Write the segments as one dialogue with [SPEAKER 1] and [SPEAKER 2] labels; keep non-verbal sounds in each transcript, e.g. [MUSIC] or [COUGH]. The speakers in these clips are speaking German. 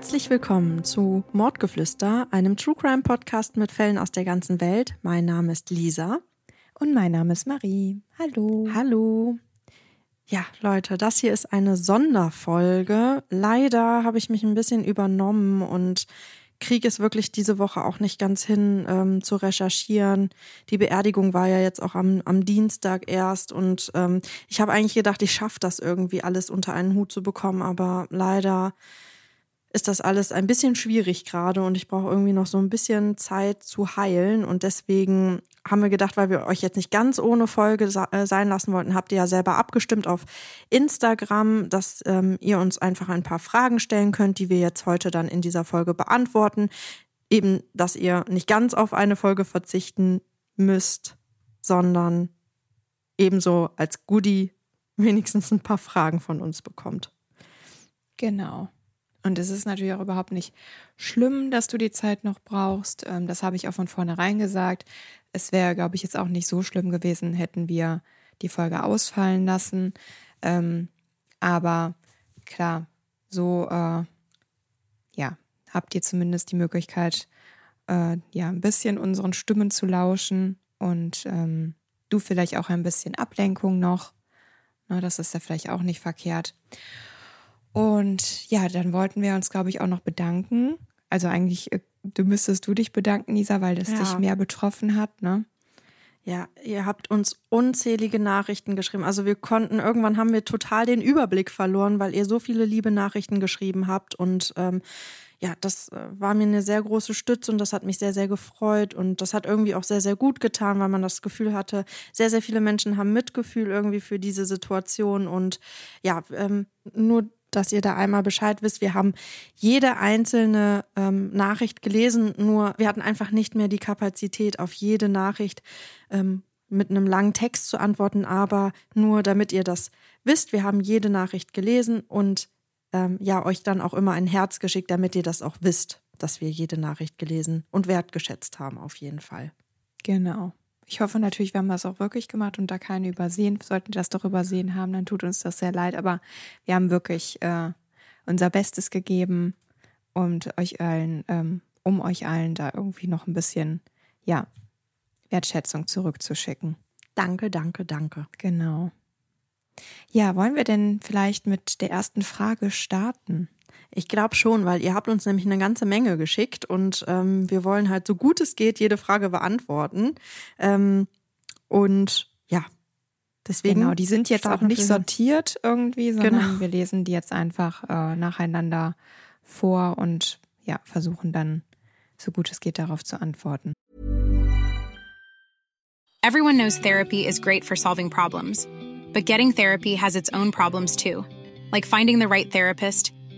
[SPEAKER 1] Herzlich willkommen zu Mordgeflüster, einem True Crime Podcast mit Fällen aus der ganzen Welt. Mein Name ist Lisa.
[SPEAKER 2] Und mein Name ist Marie. Hallo.
[SPEAKER 1] Hallo. Ja, Leute, das hier ist eine Sonderfolge. Leider habe ich mich ein bisschen übernommen und kriege es wirklich diese Woche auch nicht ganz hin ähm, zu recherchieren. Die Beerdigung war ja jetzt auch am, am Dienstag erst und ähm, ich habe eigentlich gedacht, ich schaffe das irgendwie alles unter einen Hut zu bekommen, aber leider ist das alles ein bisschen schwierig gerade und ich brauche irgendwie noch so ein bisschen Zeit zu heilen. Und deswegen haben wir gedacht, weil wir euch jetzt nicht ganz ohne Folge äh, sein lassen wollten, habt ihr ja selber abgestimmt auf Instagram, dass ähm, ihr uns einfach ein paar Fragen stellen könnt, die wir jetzt heute dann in dieser Folge beantworten. Eben, dass ihr nicht ganz auf eine Folge verzichten müsst, sondern ebenso als Goodie wenigstens ein paar Fragen von uns bekommt.
[SPEAKER 2] Genau. Und es ist natürlich auch überhaupt nicht schlimm, dass du die Zeit noch brauchst. Ähm, das habe ich auch von vornherein gesagt. Es wäre, glaube ich, jetzt auch nicht so schlimm gewesen, hätten wir die Folge ausfallen lassen. Ähm, aber klar, so äh, ja, habt ihr zumindest die Möglichkeit, äh, ja, ein bisschen unseren Stimmen zu lauschen und ähm, du vielleicht auch ein bisschen Ablenkung noch. Das ist ja vielleicht auch nicht verkehrt. Und ja, dann wollten wir uns, glaube ich, auch noch bedanken. Also eigentlich, äh, du müsstest du dich bedanken, Lisa, weil das ja. dich mehr betroffen hat, ne?
[SPEAKER 1] Ja, ihr habt uns unzählige Nachrichten geschrieben. Also wir konnten, irgendwann haben wir total den Überblick verloren, weil ihr so viele liebe Nachrichten geschrieben habt. Und ähm, ja, das äh, war mir eine sehr große Stütze und das hat mich sehr, sehr gefreut. Und das hat irgendwie auch sehr, sehr gut getan, weil man das Gefühl hatte, sehr, sehr viele Menschen haben Mitgefühl irgendwie für diese Situation. Und ja, ähm, nur dass ihr da einmal Bescheid wisst. Wir haben jede einzelne ähm, Nachricht gelesen, nur wir hatten einfach nicht mehr die Kapazität, auf jede Nachricht ähm, mit einem langen Text zu antworten. Aber nur damit ihr das wisst, wir haben jede Nachricht gelesen und ähm, ja, euch dann auch immer ein Herz geschickt, damit ihr das auch wisst, dass wir jede Nachricht gelesen und wertgeschätzt haben, auf jeden Fall.
[SPEAKER 2] Genau. Ich hoffe natürlich, wir haben das auch wirklich gemacht und da keine übersehen. Sollten das doch übersehen haben, dann tut uns das sehr leid. Aber wir haben wirklich äh, unser Bestes gegeben und euch allen, ähm, um euch allen da irgendwie noch ein bisschen, ja, Wertschätzung zurückzuschicken.
[SPEAKER 1] Danke, danke, danke.
[SPEAKER 2] Genau. Ja, wollen wir denn vielleicht mit der ersten Frage starten?
[SPEAKER 1] Ich glaube schon, weil ihr habt uns nämlich eine ganze Menge geschickt und ähm, wir wollen halt so gut es geht jede Frage beantworten. Ähm, und ja, deswegen.
[SPEAKER 2] Genau, die sind jetzt auch nicht sortiert irgendwie, sondern genau. wir lesen die jetzt einfach äh, nacheinander vor und ja, versuchen dann so gut es geht darauf zu antworten.
[SPEAKER 3] Everyone knows therapy is great for solving problems, but getting therapy has its own problems too, like finding the right therapist.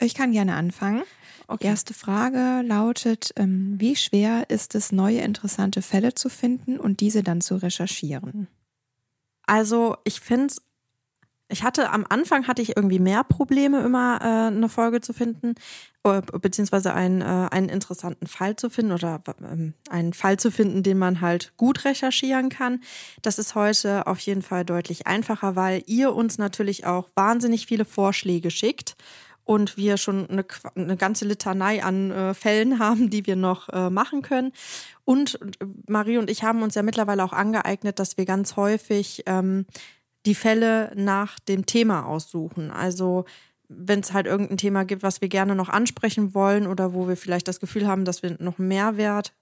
[SPEAKER 2] Ich kann gerne anfangen. Okay. Erste Frage lautet, ähm, wie schwer ist es, neue interessante Fälle zu finden und diese dann zu recherchieren?
[SPEAKER 1] Also ich finde es, ich hatte am Anfang hatte ich irgendwie mehr Probleme, immer äh, eine Folge zu finden, äh, beziehungsweise einen, äh, einen interessanten Fall zu finden oder ähm, einen Fall zu finden, den man halt gut recherchieren kann. Das ist heute auf jeden Fall deutlich einfacher, weil ihr uns natürlich auch wahnsinnig viele Vorschläge schickt und wir schon eine, eine ganze Litanei an äh, Fällen [LAUGHS] haben, die wir noch äh, machen können. Und äh, Marie und ich haben uns ja mittlerweile auch angeeignet, dass wir ganz häufig ähm, die Fälle nach dem Thema aussuchen. Also wenn es halt irgendein Thema gibt, was wir gerne noch ansprechen wollen oder wo wir vielleicht das Gefühl haben, dass wir noch Mehrwert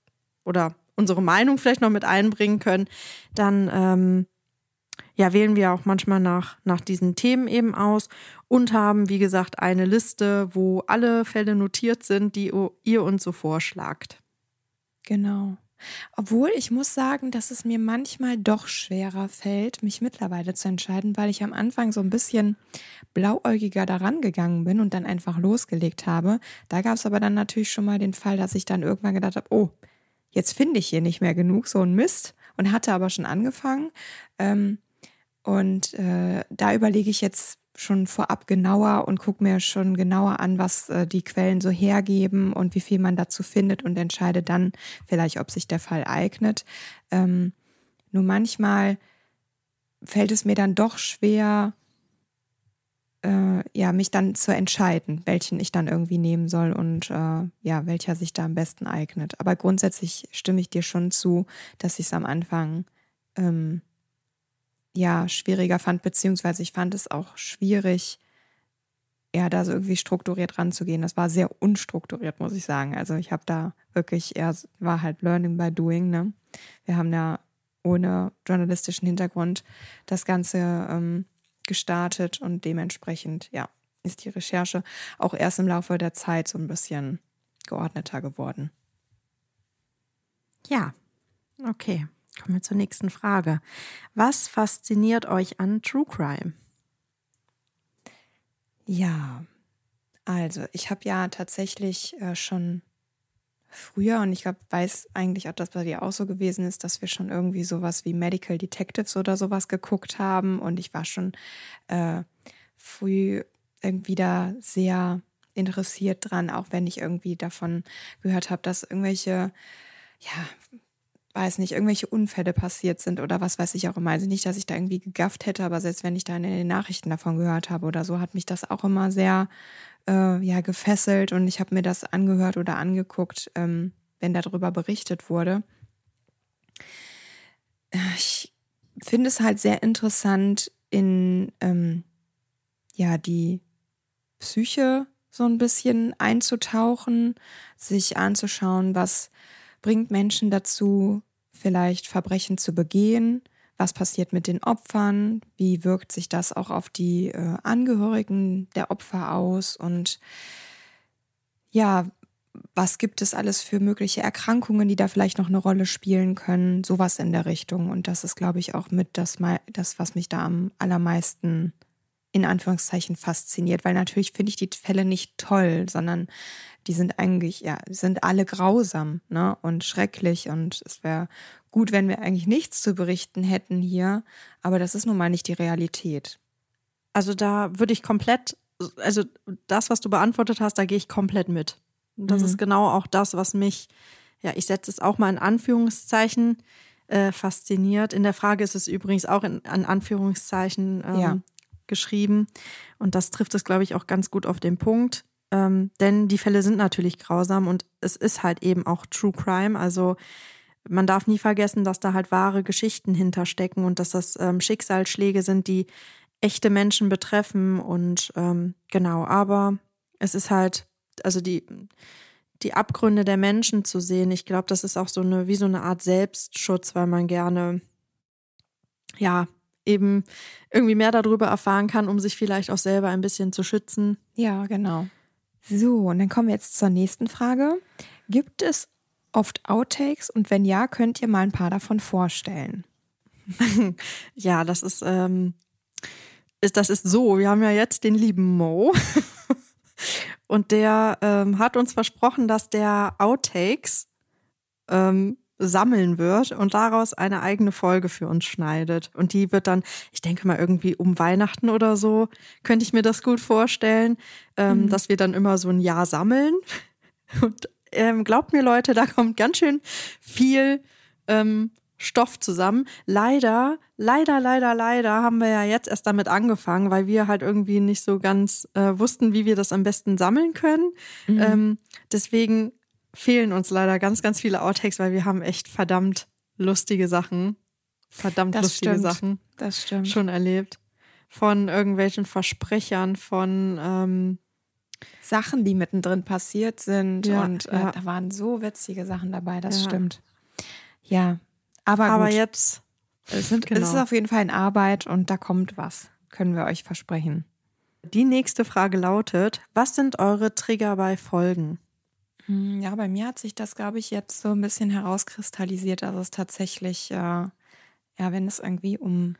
[SPEAKER 1] oder unsere Meinung vielleicht noch mit einbringen können, dann ähm, ja, wählen wir auch manchmal nach, nach diesen Themen eben aus und haben, wie gesagt, eine Liste, wo alle Fälle notiert sind, die ihr uns so vorschlagt.
[SPEAKER 2] Genau. Obwohl ich muss sagen, dass es mir manchmal doch schwerer fällt, mich mittlerweile zu entscheiden, weil ich am Anfang so ein bisschen blauäugiger daran gegangen bin und dann einfach losgelegt habe. Da gab es aber dann natürlich schon mal den Fall, dass ich dann irgendwann gedacht habe, oh, jetzt finde ich hier nicht mehr genug, so ein Mist. Und hatte aber schon angefangen. Ähm, und äh, da überlege ich jetzt schon vorab genauer und gucke mir schon genauer an, was äh, die Quellen so hergeben und wie viel man dazu findet und entscheide dann vielleicht, ob sich der Fall eignet. Ähm, nur manchmal fällt es mir dann doch schwer, äh, ja, mich dann zu entscheiden, welchen ich dann irgendwie nehmen soll und äh, ja, welcher sich da am besten eignet. Aber grundsätzlich stimme ich dir schon zu, dass ich es am Anfang ähm, ja schwieriger fand, beziehungsweise ich fand es auch schwierig, ja, da so irgendwie strukturiert ranzugehen. Das war sehr unstrukturiert, muss ich sagen. Also ich habe da wirklich eher, war halt Learning by Doing, ne? Wir haben da ohne journalistischen Hintergrund das Ganze ähm, gestartet und dementsprechend, ja, ist die Recherche auch erst im Laufe der Zeit so ein bisschen geordneter geworden.
[SPEAKER 1] Ja, okay. Kommen wir zur nächsten Frage. Was fasziniert euch an True Crime?
[SPEAKER 2] Ja, also ich habe ja tatsächlich äh, schon früher und ich glaube, weiß eigentlich auch, dass bei dir auch so gewesen ist, dass wir schon irgendwie sowas wie Medical Detectives oder sowas geguckt haben und ich war schon äh, früh irgendwie da sehr interessiert dran, auch wenn ich irgendwie davon gehört habe, dass irgendwelche ja, weiß nicht, irgendwelche Unfälle passiert sind oder was weiß ich auch immer. Also nicht, dass ich da irgendwie gegafft hätte, aber selbst wenn ich da in den Nachrichten davon gehört habe oder so, hat mich das auch immer sehr äh, ja, gefesselt und ich habe mir das angehört oder angeguckt, ähm, wenn darüber berichtet wurde. Ich finde es halt sehr interessant, in ähm, ja, die Psyche so ein bisschen einzutauchen, sich anzuschauen, was bringt Menschen dazu, vielleicht Verbrechen zu begehen? Was passiert mit den Opfern? Wie wirkt sich das auch auf die äh, Angehörigen der Opfer aus? Und ja, was gibt es alles für mögliche Erkrankungen, die da vielleicht noch eine Rolle spielen können? Sowas in der Richtung. Und das ist, glaube ich, auch mit das, das was mich da am allermeisten in Anführungszeichen fasziniert, weil natürlich finde ich die Fälle nicht toll, sondern die sind eigentlich, ja, sind alle grausam ne? und schrecklich und es wäre gut, wenn wir eigentlich nichts zu berichten hätten hier, aber das ist nun mal nicht die Realität.
[SPEAKER 1] Also da würde ich komplett, also das, was du beantwortet hast, da gehe ich komplett mit. Das mhm. ist genau auch das, was mich, ja, ich setze es auch mal in Anführungszeichen, äh, fasziniert. In der Frage ist es übrigens auch in, in Anführungszeichen ähm, ja. Geschrieben. Und das trifft es, glaube ich, auch ganz gut auf den Punkt. Ähm, denn die Fälle sind natürlich grausam und es ist halt eben auch True Crime. Also man darf nie vergessen, dass da halt wahre Geschichten hinterstecken und dass das ähm, Schicksalsschläge sind, die echte Menschen betreffen. Und ähm, genau, aber es ist halt, also die, die Abgründe der Menschen zu sehen, ich glaube, das ist auch so eine, wie so eine Art Selbstschutz, weil man gerne, ja, eben irgendwie mehr darüber erfahren kann, um sich vielleicht auch selber ein bisschen zu schützen.
[SPEAKER 2] Ja, genau. So, und dann kommen wir jetzt zur nächsten Frage. Gibt es oft Outtakes und wenn ja, könnt ihr mal ein paar davon vorstellen? [LAUGHS]
[SPEAKER 1] ja, das ist, ähm, ist, das ist so. Wir haben ja jetzt den lieben Mo. [LAUGHS] und der ähm, hat uns versprochen, dass der Outtakes ähm, sammeln wird und daraus eine eigene Folge für uns schneidet. Und die wird dann, ich denke mal, irgendwie um Weihnachten oder so, könnte ich mir das gut vorstellen, ähm, mhm. dass wir dann immer so ein Jahr sammeln. [LAUGHS] Und ähm, glaubt mir, Leute, da kommt ganz schön viel ähm, Stoff zusammen. Leider, leider, leider, leider haben wir ja jetzt erst damit angefangen, weil wir halt irgendwie nicht so ganz äh, wussten, wie wir das am besten sammeln können. Mhm. Ähm, deswegen fehlen uns leider ganz, ganz viele Outtakes, weil wir haben echt verdammt lustige Sachen, verdammt das lustige
[SPEAKER 2] stimmt.
[SPEAKER 1] Sachen
[SPEAKER 2] das stimmt.
[SPEAKER 1] schon erlebt. Von irgendwelchen Versprechern, von ähm,
[SPEAKER 2] Sachen, die mittendrin passiert sind. Ja, und äh, ja. da waren so witzige Sachen dabei, das ja. stimmt. Ja, aber,
[SPEAKER 1] aber jetzt.
[SPEAKER 2] Es, sind, genau. es ist auf jeden Fall in Arbeit und da kommt was, können wir euch versprechen.
[SPEAKER 1] Die nächste Frage lautet: Was sind eure Trigger bei Folgen?
[SPEAKER 2] Hm, ja, bei mir hat sich das, glaube ich, jetzt so ein bisschen herauskristallisiert, dass es tatsächlich, äh, ja, wenn es irgendwie um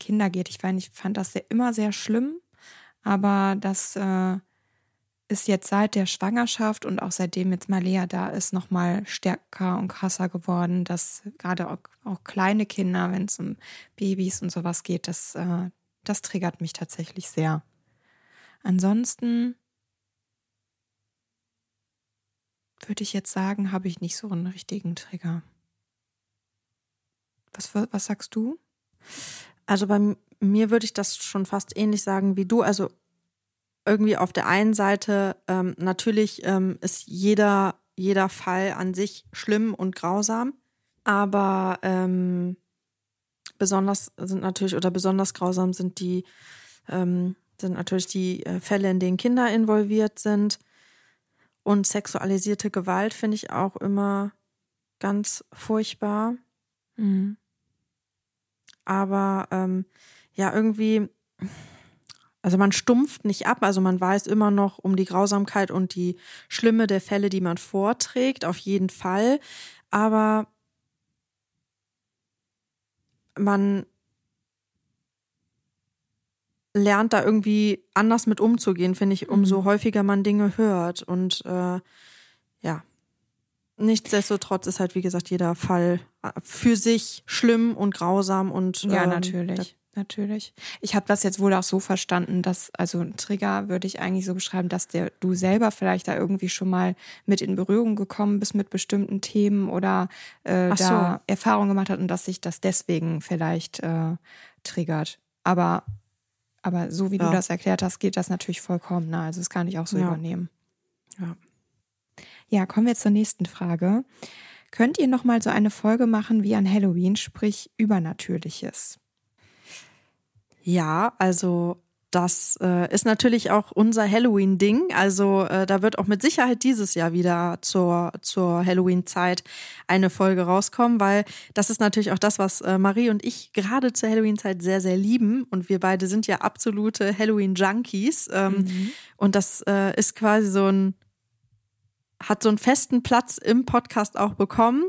[SPEAKER 2] Kinder geht, ich meine, ich fand das ja immer sehr schlimm, aber das äh, ist jetzt seit der Schwangerschaft und auch seitdem jetzt Malea da ist, nochmal stärker und krasser geworden, dass gerade auch, auch kleine Kinder, wenn es um Babys und sowas geht, das, äh, das triggert mich tatsächlich sehr. Ansonsten würde ich jetzt sagen, habe ich nicht so einen richtigen Trigger. Was, was sagst du?
[SPEAKER 1] Also bei mir würde ich das schon fast ähnlich sagen wie du. Also irgendwie auf der einen Seite ähm, natürlich ähm, ist jeder, jeder Fall an sich schlimm und grausam, aber ähm, besonders sind natürlich oder besonders grausam sind die ähm, sind natürlich die äh, Fälle, in denen Kinder involviert sind. Und sexualisierte Gewalt finde ich auch immer ganz furchtbar. Mhm. Aber ähm, ja, irgendwie, also man stumpft nicht ab, also man weiß immer noch um die Grausamkeit und die Schlimme der Fälle, die man vorträgt, auf jeden Fall. Aber man lernt da irgendwie anders mit umzugehen, finde ich, umso mhm. häufiger man Dinge hört. Und äh, ja, nichtsdestotrotz ist halt, wie gesagt, jeder Fall äh, für sich schlimm und grausam und
[SPEAKER 2] ja, ähm, natürlich. Natürlich. Ich habe das jetzt wohl auch so verstanden, dass, also ein Trigger würde ich eigentlich so beschreiben, dass der du selber vielleicht da irgendwie schon mal mit in Berührung gekommen bist mit bestimmten Themen oder äh, da so. Erfahrung gemacht hat und dass sich das deswegen vielleicht äh, triggert. Aber aber so wie ja. du das erklärt hast, geht das natürlich vollkommen. Ne? Also das kann ich auch so ja. übernehmen. Ja. Ja, kommen wir zur nächsten Frage. Könnt ihr noch mal so eine Folge machen wie an Halloween, sprich Übernatürliches?
[SPEAKER 1] Ja, also das äh, ist natürlich auch unser Halloween-Ding. Also äh, da wird auch mit Sicherheit dieses Jahr wieder zur, zur Halloween-Zeit eine Folge rauskommen, weil das ist natürlich auch das, was äh, Marie und ich gerade zur Halloween-Zeit sehr, sehr lieben. Und wir beide sind ja absolute Halloween-Junkies. Ähm, mhm. Und das äh, ist quasi so ein hat so einen festen Platz im Podcast auch bekommen.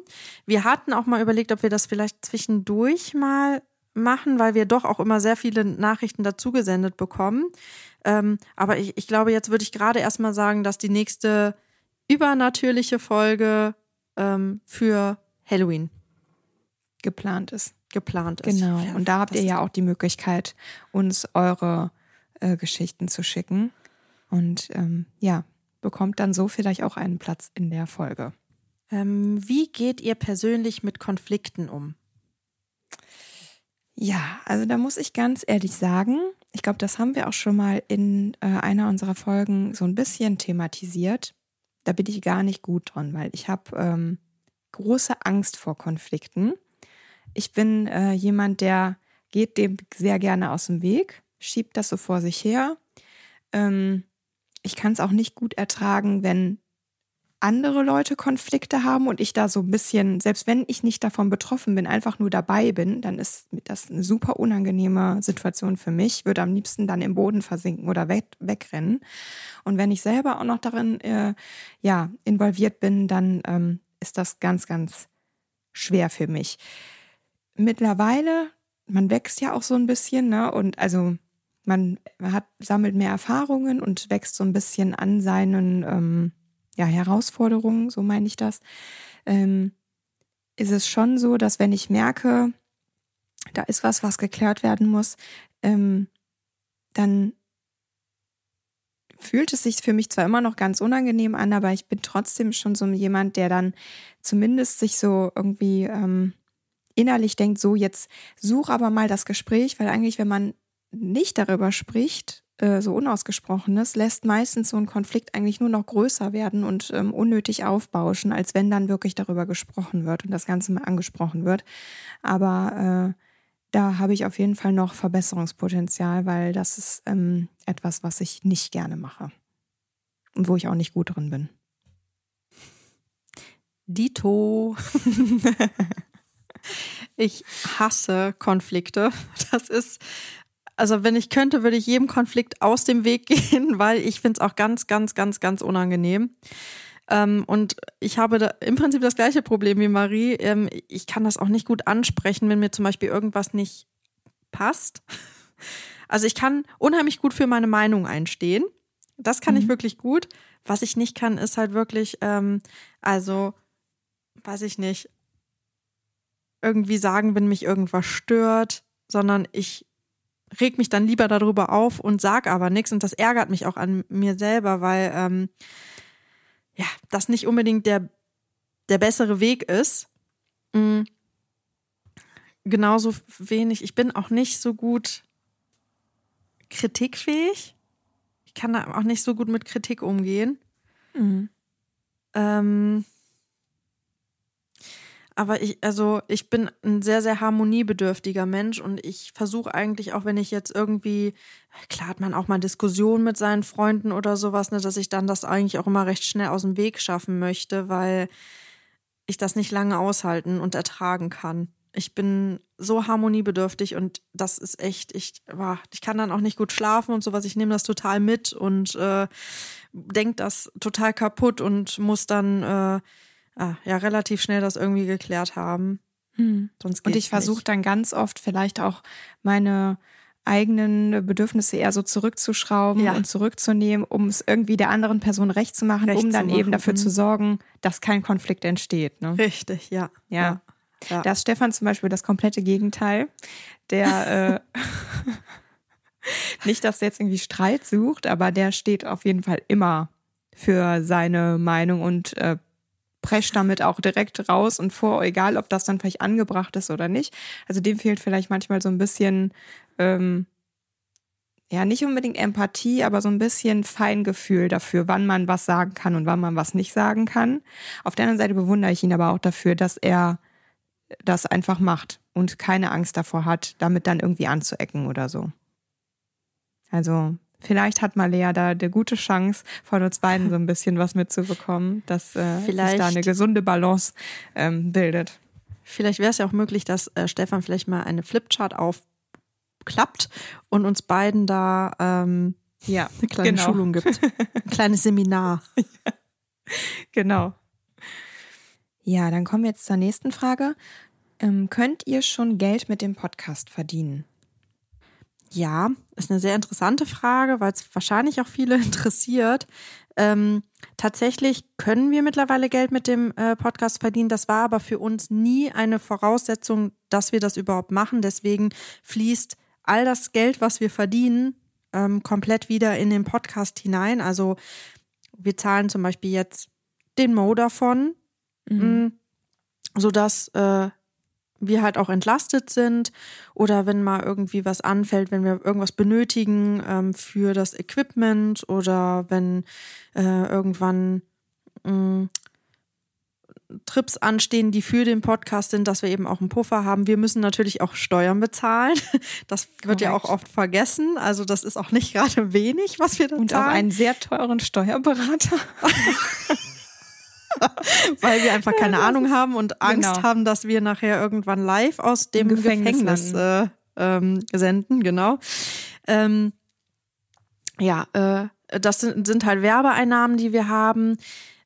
[SPEAKER 1] Wir hatten auch mal überlegt, ob wir das vielleicht zwischendurch mal machen, weil wir doch auch immer sehr viele Nachrichten dazu gesendet bekommen. Ähm, aber ich, ich glaube, jetzt würde ich gerade erstmal sagen, dass die nächste übernatürliche Folge ähm, für Halloween
[SPEAKER 2] geplant ist.
[SPEAKER 1] Geplant ist.
[SPEAKER 2] Genau. Und da habt ihr ja auch die Möglichkeit, uns eure äh, Geschichten zu schicken. Und ähm, ja, bekommt dann so vielleicht auch einen Platz in der Folge.
[SPEAKER 1] Ähm, wie geht ihr persönlich mit Konflikten um?
[SPEAKER 2] Ja, also da muss ich ganz ehrlich sagen, ich glaube, das haben wir auch schon mal in äh, einer unserer Folgen so ein bisschen thematisiert. Da bin ich gar nicht gut dran, weil ich habe ähm, große Angst vor Konflikten. Ich bin äh, jemand, der geht dem sehr gerne aus dem Weg, schiebt das so vor sich her. Ähm, ich kann es auch nicht gut ertragen, wenn andere Leute Konflikte haben und ich da so ein bisschen, selbst wenn ich nicht davon betroffen bin, einfach nur dabei bin, dann ist das eine super unangenehme Situation für mich. Würde am liebsten dann im Boden versinken oder weg, wegrennen. Und wenn ich selber auch noch darin äh, ja involviert bin, dann ähm, ist das ganz, ganz schwer für mich. Mittlerweile, man wächst ja auch so ein bisschen, ne? Und also man hat, sammelt mehr Erfahrungen und wächst so ein bisschen an seinen ähm, ja, Herausforderungen, so meine ich das, ähm, ist es schon so, dass wenn ich merke, da ist was, was geklärt werden muss, ähm, dann fühlt es sich für mich zwar immer noch ganz unangenehm an, aber ich bin trotzdem schon so jemand, der dann zumindest sich so irgendwie ähm, innerlich denkt, so jetzt such aber mal das Gespräch, weil eigentlich, wenn man nicht darüber spricht, äh, so Unausgesprochenes lässt meistens so einen Konflikt eigentlich nur noch größer werden und ähm, unnötig aufbauschen, als wenn dann wirklich darüber gesprochen wird und das Ganze mal angesprochen wird. Aber äh, da habe ich auf jeden Fall noch Verbesserungspotenzial, weil das ist ähm, etwas, was ich nicht gerne mache und wo ich auch nicht gut drin bin.
[SPEAKER 1] Dito. [LAUGHS] ich hasse Konflikte. Das ist also wenn ich könnte, würde ich jedem Konflikt aus dem Weg [LAUGHS] gehen, weil ich finde es auch ganz, ganz, ganz, ganz unangenehm. Ähm, und ich habe da im Prinzip das gleiche Problem wie Marie. Ähm, ich kann das auch nicht gut ansprechen, wenn mir zum Beispiel irgendwas nicht passt. [LAUGHS] Also ich kann unheimlich gut für meine Meinung einstehen. Das kann mhm. ich wirklich gut. Was ich nicht kann, ist halt wirklich, ähm, also, weiß ich nicht, irgendwie sagen, wenn mich irgendwas stört, sondern ich reg mich dann lieber darüber auf und sag aber nichts. Und das ärgert mich auch an mir selber, weil ähm, ja, das nicht unbedingt der, der bessere Weg ist. Mhm. Genauso wenig. Ich bin auch nicht so gut kritikfähig. Ich kann da auch nicht so gut mit Kritik umgehen. Mhm. Ähm, aber ich, also ich bin ein sehr, sehr harmoniebedürftiger Mensch und ich versuche eigentlich auch, wenn ich jetzt irgendwie, klar hat man auch mal Diskussionen mit seinen Freunden oder sowas, ne, dass ich dann das eigentlich auch immer recht schnell aus dem Weg schaffen möchte, weil ich das nicht lange aushalten und ertragen kann. Ich bin so harmoniebedürftig und das ist echt, ich, ich kann dann auch nicht gut schlafen und sowas. Ich nehme das total mit und äh, denke das total kaputt und muss dann äh, ah, ja relativ schnell das irgendwie geklärt haben.
[SPEAKER 2] Hm. Und ich versuche dann ganz oft vielleicht auch meine eigenen Bedürfnisse eher so zurückzuschrauben ja. und zurückzunehmen, um es irgendwie der anderen Person recht zu machen, recht um dann eben dafür zu mhm. sorgen, dass kein Konflikt entsteht. Ne?
[SPEAKER 1] Richtig, ja.
[SPEAKER 2] ja. Ja. ja. Da ist Stefan zum Beispiel das komplette Gegenteil. Der äh, [LAUGHS] nicht, dass er jetzt irgendwie Streit sucht, aber der steht auf jeden Fall immer für seine Meinung und äh, prescht damit auch direkt raus und vor, egal ob das dann vielleicht angebracht ist oder nicht. Also dem fehlt vielleicht manchmal so ein bisschen, ähm, ja, nicht unbedingt Empathie, aber so ein bisschen Feingefühl dafür, wann man was sagen kann und wann man was nicht sagen kann. Auf der anderen Seite bewundere ich ihn aber auch dafür, dass er das einfach macht und keine Angst davor hat, damit dann irgendwie anzuecken oder so. Also Vielleicht hat Malea da eine gute Chance, von uns beiden so ein bisschen was mitzubekommen, dass äh, sich da eine gesunde Balance ähm, bildet.
[SPEAKER 1] Vielleicht wäre es ja auch möglich, dass äh, Stefan vielleicht mal eine Flipchart aufklappt und uns beiden da ähm, ja, [LAUGHS] eine kleine genau. Schulung gibt. [LAUGHS] Ein kleines Seminar.
[SPEAKER 2] Ja, genau. Ja, dann kommen wir jetzt zur nächsten Frage. Ähm, könnt ihr schon Geld mit dem Podcast verdienen?
[SPEAKER 1] Ja, ist eine sehr interessante Frage, weil es wahrscheinlich auch viele [LAUGHS] interessiert. Ähm, tatsächlich können wir mittlerweile Geld mit dem äh, Podcast verdienen. Das war aber für uns nie eine Voraussetzung, dass wir das überhaupt machen. Deswegen fließt all das Geld, was wir verdienen, ähm, komplett wieder in den Podcast hinein. Also wir zahlen zum Beispiel jetzt den Mo davon, mhm. Mm, sodass äh, wir halt auch entlastet sind oder wenn mal irgendwie was anfällt, wenn wir irgendwas benötigen ähm, für das Equipment oder wenn äh, irgendwann mh, Trips anstehen, die für den Podcast sind, dass wir eben auch einen Puffer haben. Wir müssen natürlich auch Steuern bezahlen. [LAUGHS] Das wird ja auch oft vergessen. Also das ist auch nicht [LAUGHS] gerade wenig, was wir da
[SPEAKER 2] Und
[SPEAKER 1] zahlen.
[SPEAKER 2] Und auch einen sehr teuren Steuerberater. [LAUGHS] [LAUGHS]
[SPEAKER 1] weil wir einfach keine Ahnung haben und Angst genau. haben, dass wir nachher irgendwann live aus dem Im Gefängnis, Gefängnis äh, ähm, senden, genau. Ähm, ja, äh, das sind, sind halt Werbeeinnahmen, die wir haben.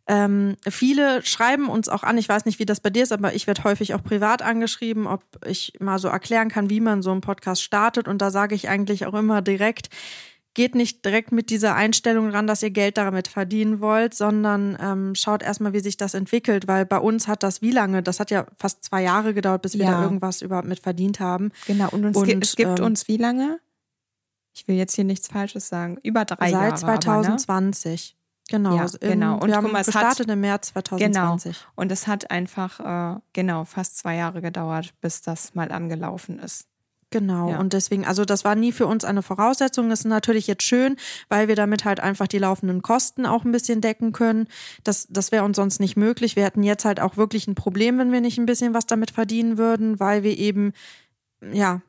[SPEAKER 1] Ähm, viele schreiben uns auch an, ich weiß nicht, wie das bei dir ist, aber ich werde häufig auch privat angeschrieben, ob ich mal so erklären kann, wie man so einen Podcast startet. Und da sage ich eigentlich auch immer direkt, geht nicht direkt mit dieser Einstellung ran, dass ihr Geld damit verdienen wollt, sondern ähm, schaut erstmal, wie sich das entwickelt, weil bei uns hat das wie lange? Das hat ja fast zwei Jahre gedauert, bis wir ja. da irgendwas überhaupt mit verdient haben.
[SPEAKER 2] Genau, und, und gibt, es gibt ähm, uns wie lange? Ich will jetzt hier nichts Falsches sagen. Über drei
[SPEAKER 1] seit
[SPEAKER 2] Jahre.
[SPEAKER 1] Seit 2020. Aber, ne? Genau,
[SPEAKER 2] ja, genau.
[SPEAKER 1] Und wir haben mal, gestartet hat, im März 2020.
[SPEAKER 2] Genau. Und es hat einfach äh, genau fast zwei Jahre gedauert, bis das mal angelaufen ist.
[SPEAKER 1] Genau. Ja. Und deswegen, also das war nie für uns eine Voraussetzung. Das ist natürlich jetzt schön, weil wir damit halt einfach die laufenden Kosten auch ein bisschen decken können. Das, das wäre uns sonst nicht möglich. Wir hätten jetzt halt auch wirklich ein Problem, wenn wir nicht ein bisschen was damit verdienen würden, weil wir eben, ja,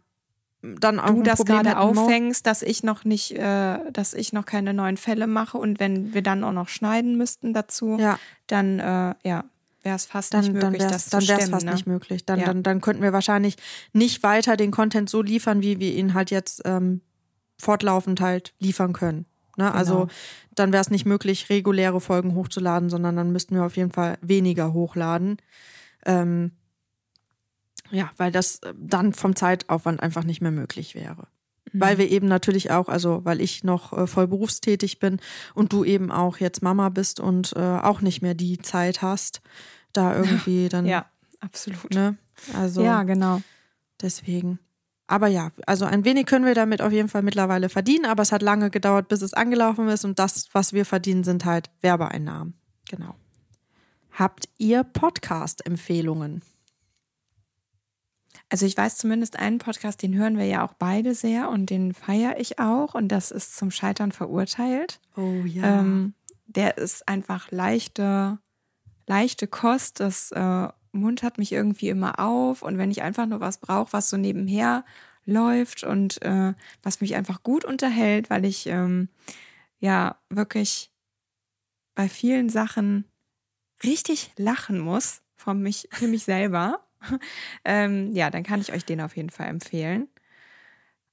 [SPEAKER 1] dann auch
[SPEAKER 2] du das gerade auffängst, dass ich noch nicht, äh, dass ich noch keine neuen Fälle mache und wenn wir dann auch noch schneiden müssten dazu, ja. dann äh, ja, wäre es fast
[SPEAKER 1] dann,
[SPEAKER 2] nicht möglich,
[SPEAKER 1] dann
[SPEAKER 2] das
[SPEAKER 1] dann
[SPEAKER 2] wäre
[SPEAKER 1] es fast
[SPEAKER 2] ne?
[SPEAKER 1] nicht möglich. Dann, ja. dann, dann könnten wir wahrscheinlich nicht weiter den Content so liefern, wie wir ihn halt jetzt ähm, fortlaufend halt liefern können. Ne? Also
[SPEAKER 2] Genau.
[SPEAKER 1] dann wäre es nicht möglich, reguläre Folgen hochzuladen, sondern dann müssten wir auf jeden Fall weniger hochladen. Ähm, ja, weil das äh, dann vom Zeitaufwand einfach nicht mehr möglich wäre. Weil wir eben natürlich auch, also weil ich noch äh, voll berufstätig bin und du eben auch jetzt Mama bist und äh, auch nicht mehr die Zeit hast, da [LAUGHS] irgendwie dann,
[SPEAKER 2] Ja, absolut.
[SPEAKER 1] ne? Also
[SPEAKER 2] Ja, genau.
[SPEAKER 1] deswegen. Aber ja, also ein wenig können wir damit auf jeden Fall mittlerweile verdienen, aber es hat lange gedauert, bis es angelaufen ist und das, was wir verdienen, sind halt Werbeeinnahmen. Genau. Habt ihr Podcast-Empfehlungen?
[SPEAKER 2] Also ich weiß zumindest einen Podcast, den hören wir ja auch beide sehr und den feiere ich auch und das ist zum Scheitern verurteilt.
[SPEAKER 1] Oh ja.
[SPEAKER 2] Ähm, der ist einfach leichte, leichte Kost. Das äh, muntert mich irgendwie immer auf. Und wenn ich einfach nur was brauche, was so nebenher läuft und äh, was mich einfach gut unterhält, weil ich ähm, ja wirklich bei vielen Sachen richtig lachen muss von mich, für mich selber, [LAUGHS] ähm, ja, dann kann ich euch den auf jeden Fall empfehlen.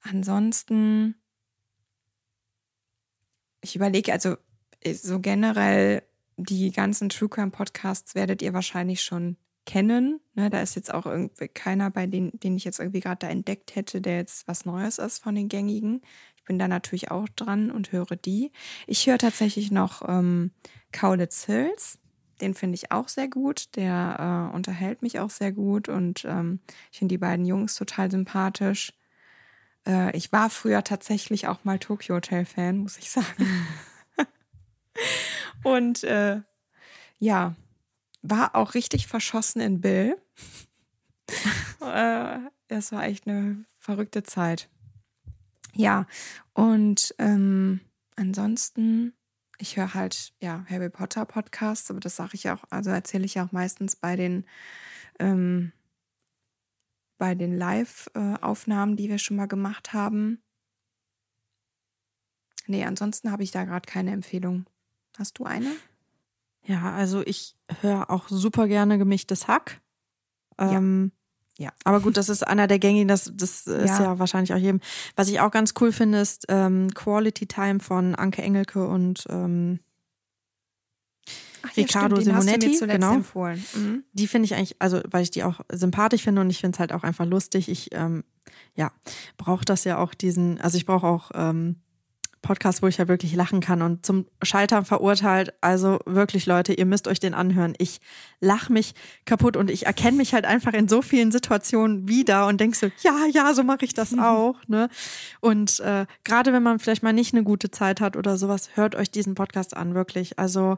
[SPEAKER 2] Ansonsten, ich überlege, also äh, so generell die ganzen True Crime Podcasts werdet ihr wahrscheinlich schon kennen. Ne, da ist jetzt auch irgendwie keiner bei den, den ich jetzt irgendwie gerade da entdeckt hätte, der jetzt was Neues ist von den gängigen. Ich bin da natürlich auch dran und höre die. Ich höre tatsächlich noch ähm, Kaulitz Hills. Den finde ich auch sehr gut. Der äh, unterhält mich auch sehr gut und ähm, ich finde die beiden Jungs total sympathisch. Äh, ich war früher tatsächlich auch mal Tokyo Hotel Fan, muss ich sagen. [LAUGHS] und äh, ja, war auch richtig verschossen in Bill. [LAUGHS] äh, das war echt eine verrückte Zeit. Ja, und ähm, ansonsten, ich höre halt ja Harry Potter Podcasts, aber das sage ich auch, also erzähle ich ja auch meistens bei den ähm, bei den Live-Aufnahmen, die wir schon mal gemacht haben. Nee, ansonsten habe ich da gerade keine Empfehlung. Hast du eine?
[SPEAKER 1] Ja, also ich höre auch super gerne gemischtes Hack. Ähm,
[SPEAKER 2] Ja.
[SPEAKER 1] Aber gut, das ist einer der gängigen, das, das ist
[SPEAKER 2] Ja.
[SPEAKER 1] ja wahrscheinlich auch jedem. Was ich auch ganz cool finde, ist ähm, Quality Time von Anke Engelke und ähm,
[SPEAKER 2] Ach,
[SPEAKER 1] Riccardo
[SPEAKER 2] den hast du
[SPEAKER 1] Simonetti, genau.
[SPEAKER 2] empfohlen. Mhm.
[SPEAKER 1] die finde ich eigentlich, also weil ich die auch sympathisch finde und ich finde es halt auch einfach lustig. Ich, ähm, ja, brauche das ja auch diesen, also ich brauche auch ähm, Podcasts, wo ich ja wirklich lachen kann und zum Scheitern verurteilt. Also wirklich, Leute, ihr müsst euch den anhören. Ich lach mich kaputt und ich erkenne mich halt einfach in so vielen Situationen wieder und denk so, ja, ja, so mache ich das auch. Ne? Und äh, gerade wenn man vielleicht mal nicht eine gute Zeit hat oder sowas, hört euch diesen Podcast an, wirklich. Also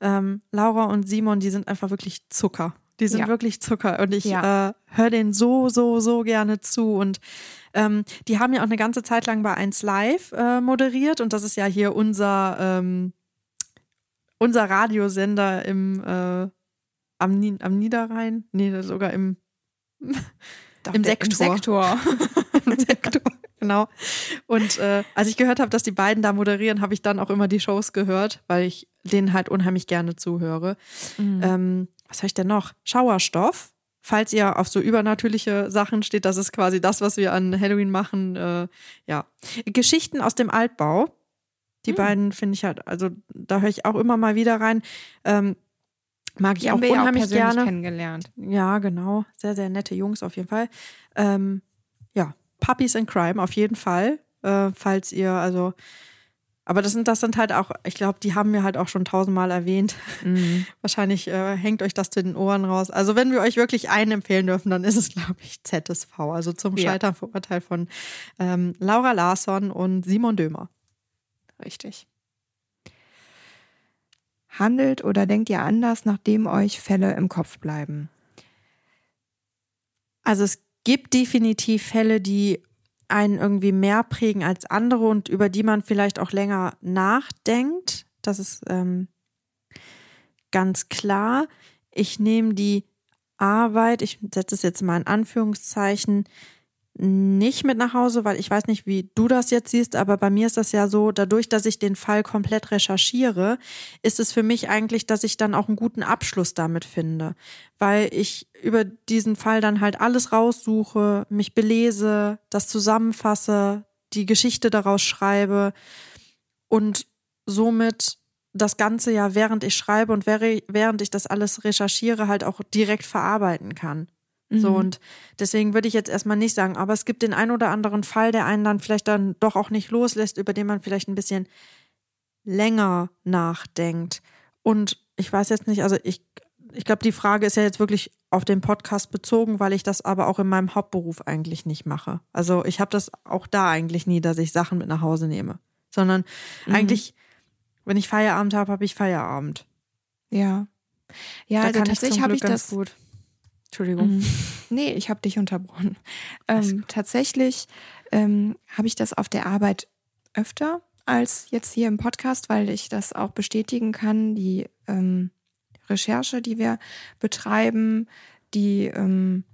[SPEAKER 1] ähm, Laura und Simon, die sind einfach wirklich Zucker. Die sind
[SPEAKER 2] Ja.
[SPEAKER 1] wirklich Zucker und ich
[SPEAKER 2] Ja.
[SPEAKER 1] äh, höre den so, so, so gerne zu. Und ähm, die haben ja auch eine ganze Zeit lang bei 1 Live äh, moderiert und das ist ja hier unser, ähm, unser Radiosender im, äh, am, Ni am Niederrhein. Nee, sogar im,
[SPEAKER 2] Doch,
[SPEAKER 1] Im Sektor.
[SPEAKER 2] Im Sektor. [LAUGHS]
[SPEAKER 1] im Sektor. Genau. Und äh, als ich gehört habe, dass die beiden da moderieren, habe ich dann auch immer die Shows gehört, weil ich denen halt unheimlich gerne zuhöre.
[SPEAKER 2] Mhm.
[SPEAKER 1] Ähm, was habe ich denn noch? Schauerstoff. Falls ihr auf so übernatürliche Sachen steht, das ist quasi das, was wir an Halloween machen. Äh, ja. Geschichten aus dem Altbau. Die
[SPEAKER 2] Hm.
[SPEAKER 1] beiden finde ich halt, also da höre ich auch immer mal wieder rein. Ähm, mag ich
[SPEAKER 2] Die
[SPEAKER 1] auch
[SPEAKER 2] ja auch
[SPEAKER 1] unheimlich
[SPEAKER 2] persönlich
[SPEAKER 1] gerne.
[SPEAKER 2] kennengelernt.
[SPEAKER 1] Ja, genau. Sehr, sehr nette Jungs auf jeden Fall. Ähm, ja, Puppies in Crime auf jeden Fall. Äh, falls ihr, also, aber das sind, das sind halt auch, ich glaube, die haben wir halt auch schon tausendmal erwähnt.
[SPEAKER 2] Mhm. [LAUGHS]
[SPEAKER 1] Wahrscheinlich äh, hängt euch das zu den Ohren raus. Also, wenn wir euch wirklich einen empfehlen dürfen, dann ist es, glaube ich, ZSV. Also zum
[SPEAKER 2] Ja.
[SPEAKER 1] Scheitern verurteilt von ähm, Laura Larsson und Simon Dömer.
[SPEAKER 2] Richtig. Handelt oder denkt ihr anders, nachdem euch Fälle im Kopf bleiben?
[SPEAKER 1] Also es gibt definitiv Fälle, die einen irgendwie mehr prägen als andere und über die man vielleicht auch länger nachdenkt. Das ist ähm, ganz klar. Ich nehme die Arbeit, ich setze es jetzt mal in Anführungszeichen, nicht mit nach Hause, weil ich weiß nicht, wie du das jetzt siehst, aber bei mir ist das ja so, dadurch, dass ich den Fall komplett recherchiere, ist es für mich eigentlich, dass ich dann auch einen guten Abschluss damit finde, weil ich über diesen Fall dann halt alles raussuche, mich belese, das zusammenfasse, die Geschichte daraus schreibe und somit das Ganze ja, während ich schreibe und während ich das alles recherchiere, halt auch direkt verarbeiten kann. Mhm. So, und deswegen würde ich jetzt erstmal nicht sagen, aber es gibt den ein oder anderen Fall, der einen dann vielleicht dann doch auch nicht loslässt, über den man vielleicht ein bisschen länger nachdenkt. Und ich weiß jetzt nicht, also ich, ich glaube, die Frage ist ja jetzt wirklich auf den Podcast bezogen, weil ich das aber auch in meinem Hauptberuf eigentlich nicht mache. Also ich habe das auch da eigentlich nie, dass ich Sachen mit nach Hause nehme, sondern mhm. eigentlich, wenn ich Feierabend habe, habe ich Feierabend.
[SPEAKER 2] Ja. Ja, da also tatsächlich habe ich das
[SPEAKER 1] gut. Entschuldigung.
[SPEAKER 2] Mhm. Nee, ich habe dich unterbrochen. Ähm, tatsächlich ähm, habe ich das auf der Arbeit öfter als jetzt hier im Podcast, weil ich das auch bestätigen kann. Die ähm, Recherche, die wir betreiben, die ähm,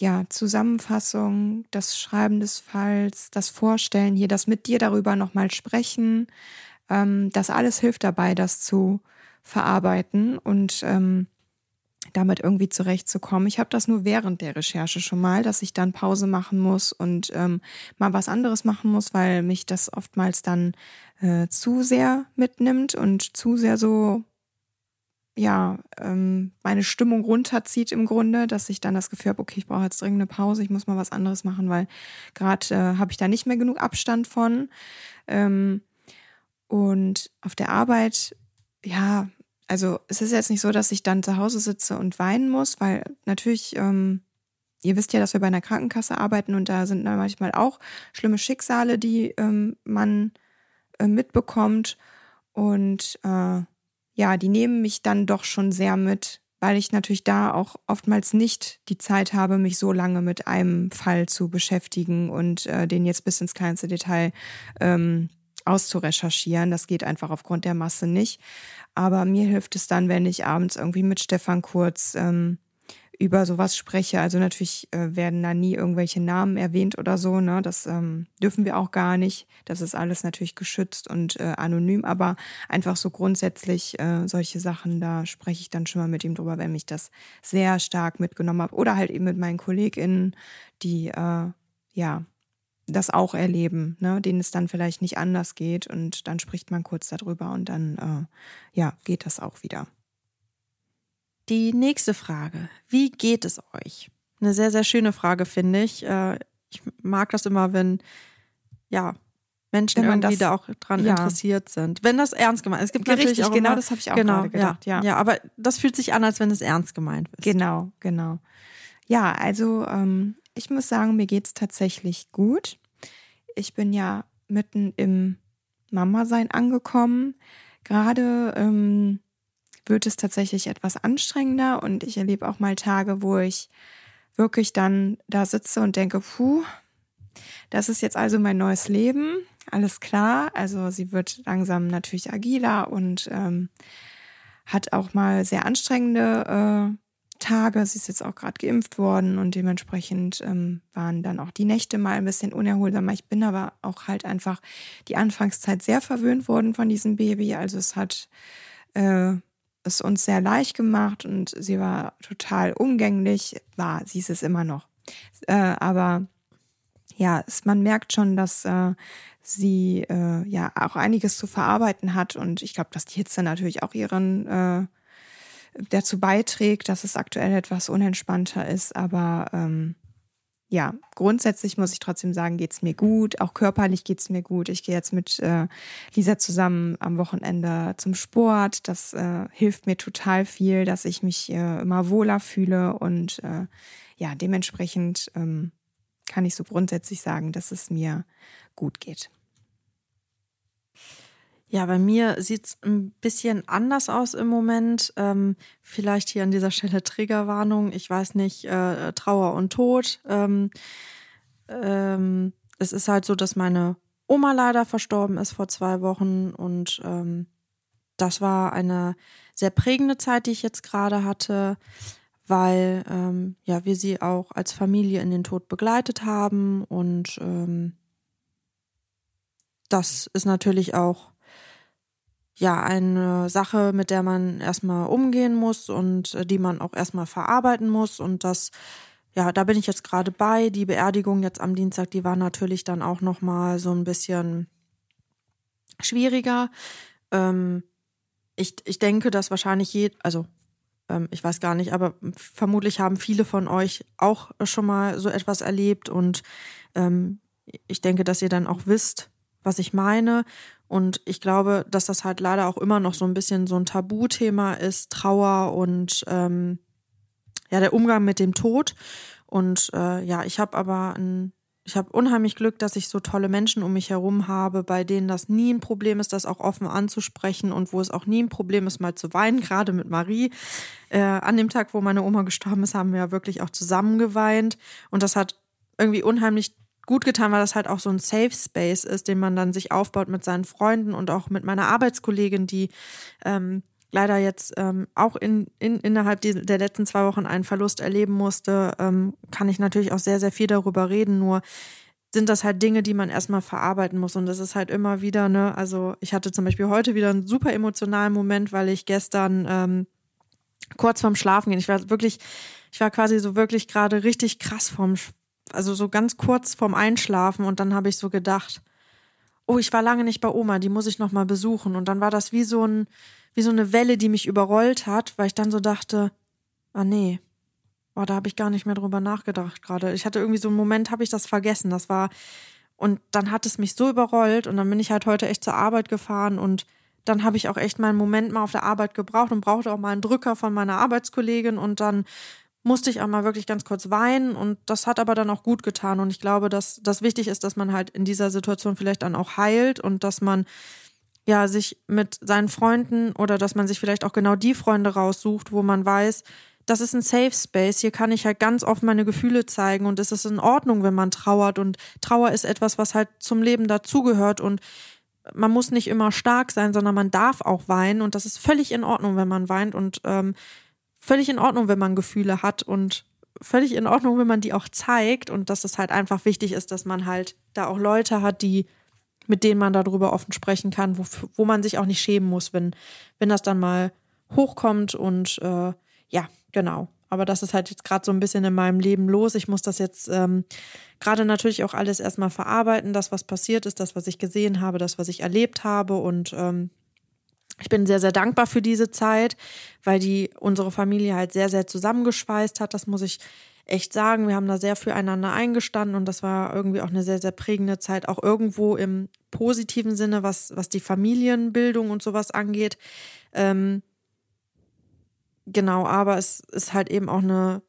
[SPEAKER 2] ja, Zusammenfassung, das Schreiben des Falls, das Vorstellen hier, das mit dir darüber nochmal sprechen, ähm, das alles hilft dabei, das zu verarbeiten und ähm, damit irgendwie zurechtzukommen. Ich habe das nur während der Recherche schon mal, dass ich dann Pause machen muss und ähm, mal was anderes machen muss, weil mich das oftmals dann äh, zu sehr mitnimmt und zu sehr so ja, ähm, meine Stimmung runterzieht im Grunde, dass ich dann das Gefühl habe, okay, ich brauche jetzt dringend eine Pause, ich muss mal was anderes machen, weil gerade äh, habe ich da nicht mehr genug Abstand von. Ähm, und auf der Arbeit, ja, also es ist jetzt nicht so, dass ich dann zu Hause sitze und weinen muss, weil natürlich, ähm, ihr wisst ja, dass wir bei einer Krankenkasse arbeiten und da sind manchmal auch schlimme Schicksale, die ähm, man äh, mitbekommt. Und äh, ja, die nehmen mich dann doch schon sehr mit, weil ich natürlich da auch oftmals nicht die Zeit habe, mich so lange mit einem Fall zu beschäftigen und äh, den jetzt bis ins kleinste Detail ähm, auszurecherchieren. Das geht einfach aufgrund der Masse nicht. Aber mir hilft es dann, wenn ich abends irgendwie mit Stefan Kurz ähm, über sowas spreche. Also natürlich äh, werden da nie irgendwelche Namen erwähnt oder so. Ne? Das ähm, dürfen wir auch gar nicht. Das ist alles natürlich geschützt und äh, anonym. Aber einfach so grundsätzlich äh, solche Sachen, da spreche ich dann schon mal mit ihm drüber, wenn mich das sehr stark mitgenommen habe. Oder halt eben mit meinen KollegInnen, die äh, ja das auch erleben, ne, denen es dann vielleicht nicht anders geht und dann spricht man kurz darüber und dann äh, ja geht das auch wieder.
[SPEAKER 1] Die nächste Frage: Wie geht es euch? Eine sehr sehr schöne Frage finde ich. Äh, ich mag das immer, wenn ja Menschen irgendwie das, da auch dran ja. interessiert sind. Wenn das ernst gemeint ist. Es gibt
[SPEAKER 2] Richtig,
[SPEAKER 1] natürlich auch
[SPEAKER 2] genau
[SPEAKER 1] immer,
[SPEAKER 2] das habe ich auch genau, gerade gedacht. Ja.
[SPEAKER 1] ja, ja, aber das fühlt sich an, als wenn es ernst gemeint ist.
[SPEAKER 2] Genau, genau. Ja, also ähm, ich muss sagen, mir geht es tatsächlich gut. Ich bin ja mitten im Mama-Sein angekommen. Gerade ähm, wird es tatsächlich etwas anstrengender und ich erlebe auch mal Tage, wo ich wirklich dann da sitze und denke, puh, das ist jetzt also mein neues Leben. Alles klar. Also sie wird langsam natürlich agiler und ähm, hat auch mal sehr anstrengende äh, Tage. Sie ist jetzt auch gerade geimpft worden und dementsprechend ähm, waren dann auch die Nächte mal ein bisschen unerholsamer. Ich bin aber auch halt einfach die Anfangszeit sehr verwöhnt worden von diesem Baby. Also es hat äh, es uns sehr leicht gemacht und sie war total umgänglich. War, sie ist es immer noch. Äh, aber ja, es, man merkt schon, dass äh, sie äh, ja auch einiges zu verarbeiten hat und ich glaube, dass die Hitze natürlich auch ihren äh, dazu beiträgt, dass es aktuell etwas unentspannter ist. Aber ähm, ja, grundsätzlich muss ich trotzdem sagen, geht es mir gut. Auch körperlich geht es mir gut. Ich gehe jetzt mit äh, Lisa zusammen am Wochenende zum Sport. Das äh, hilft mir total viel, dass ich mich äh, immer wohler fühle. Und äh, ja, dementsprechend ähm, kann ich so grundsätzlich sagen, dass es mir gut geht.
[SPEAKER 1] Ja, bei mir sieht's ein bisschen anders aus im Moment. Ähm, vielleicht hier an dieser Stelle Triggerwarnung. Ich weiß nicht, äh, Trauer und Tod. Ähm, ähm, es ist halt so, dass meine Oma leider verstorben ist vor zwei Wochen und ähm, das war eine sehr prägende Zeit, die ich jetzt gerade hatte, weil ähm, ja wir sie auch als Familie in den Tod begleitet haben und ähm, das ist natürlich auch ja eine Sache, mit der man erstmal umgehen muss und äh, die man auch erstmal verarbeiten muss. Und das, ja, da bin ich jetzt gerade bei. Die Beerdigung jetzt am Dienstag, die war natürlich dann auch nochmal so ein bisschen schwieriger. Ähm, ich, ich denke, dass wahrscheinlich je, also ähm, ich weiß gar nicht, aber vermutlich haben viele von euch auch schon mal so etwas erlebt und ähm, ich denke, dass ihr dann auch wisst, was ich meine. Und ich glaube, dass das halt leider auch immer noch so ein bisschen so ein Tabuthema ist, Trauer und ähm, ja, der Umgang mit dem Tod. Und äh, ja, ich habe aber ein ich habe unheimlich Glück, dass ich so tolle Menschen um mich herum habe, bei denen das nie ein Problem ist, das auch offen anzusprechen und wo es auch nie ein Problem ist, mal zu weinen. Gerade mit Marie. Äh, an dem Tag, wo meine Oma gestorben ist, haben wir ja wirklich auch zusammen geweint. Und das hat irgendwie unheimlich gut getan, weil das halt auch so ein Safe Space ist, den man dann sich aufbaut mit seinen Freunden und auch mit meiner Arbeitskollegin, die ähm, leider jetzt ähm, auch in, in, innerhalb der letzten zwei Wochen einen Verlust erleben musste, ähm, kann ich natürlich auch sehr, sehr viel darüber reden. Nur sind das halt Dinge, die man erstmal verarbeiten muss. Und das ist halt immer wieder, ne, also ich hatte zum Beispiel heute wieder einen super emotionalen Moment, weil ich gestern ähm, kurz vorm Schlafen gehen, ich war wirklich, ich war quasi so wirklich gerade richtig krass vorm, also so ganz kurz vorm Einschlafen und dann habe ich so gedacht, oh, ich war lange nicht bei Oma, die muss ich nochmal besuchen. Und dann war das wie so ein, wie so eine Welle, die mich überrollt hat, weil ich dann so dachte, ah nee, oh, da habe ich gar nicht mehr drüber nachgedacht gerade. Ich hatte irgendwie so einen Moment, habe ich das vergessen. Das war und dann hat es mich so überrollt und dann bin ich halt heute echt zur Arbeit gefahren und dann habe ich auch echt mal einen Moment mal auf der Arbeit gebraucht und brauchte auch mal einen Drücker von meiner Arbeitskollegin und dann musste ich auch mal wirklich ganz kurz weinen und das hat aber dann auch gut getan und ich glaube, dass das wichtig ist, dass man halt in dieser Situation vielleicht dann auch heilt und dass man ja, sich mit seinen Freunden oder dass man sich vielleicht auch genau die Freunde raussucht, wo man weiß, das ist ein Safe Space. Hier kann ich halt ganz oft meine Gefühle zeigen und es ist in Ordnung, wenn man trauert und Trauer ist etwas, was halt zum Leben dazugehört und man muss nicht immer stark sein, sondern man darf auch weinen und das ist völlig in Ordnung, wenn man weint und ähm, völlig in Ordnung, wenn man Gefühle hat und völlig in Ordnung, wenn man die auch zeigt und dass es halt einfach wichtig ist, dass man halt da auch Leute hat, die mit denen man darüber offen sprechen kann, wo, wo man sich auch nicht schämen muss, wenn, wenn das dann mal hochkommt und äh, ja, genau. Aber das ist halt jetzt gerade so ein bisschen in meinem Leben los. Ich muss das jetzt ähm, gerade natürlich auch alles erstmal verarbeiten, das, was passiert ist, das, was ich gesehen habe, das, was ich erlebt habe. Und ähm, ich bin sehr, sehr dankbar für diese Zeit, weil die unsere Familie halt sehr, sehr zusammengeschweißt hat. Das muss ich echt sagen, wir haben da sehr füreinander eingestanden und das war irgendwie auch eine sehr, sehr prägende Zeit, auch irgendwo im positiven Sinne, was, was die Familienbildung und sowas angeht. Ähm, genau, aber es ist halt eben auch eine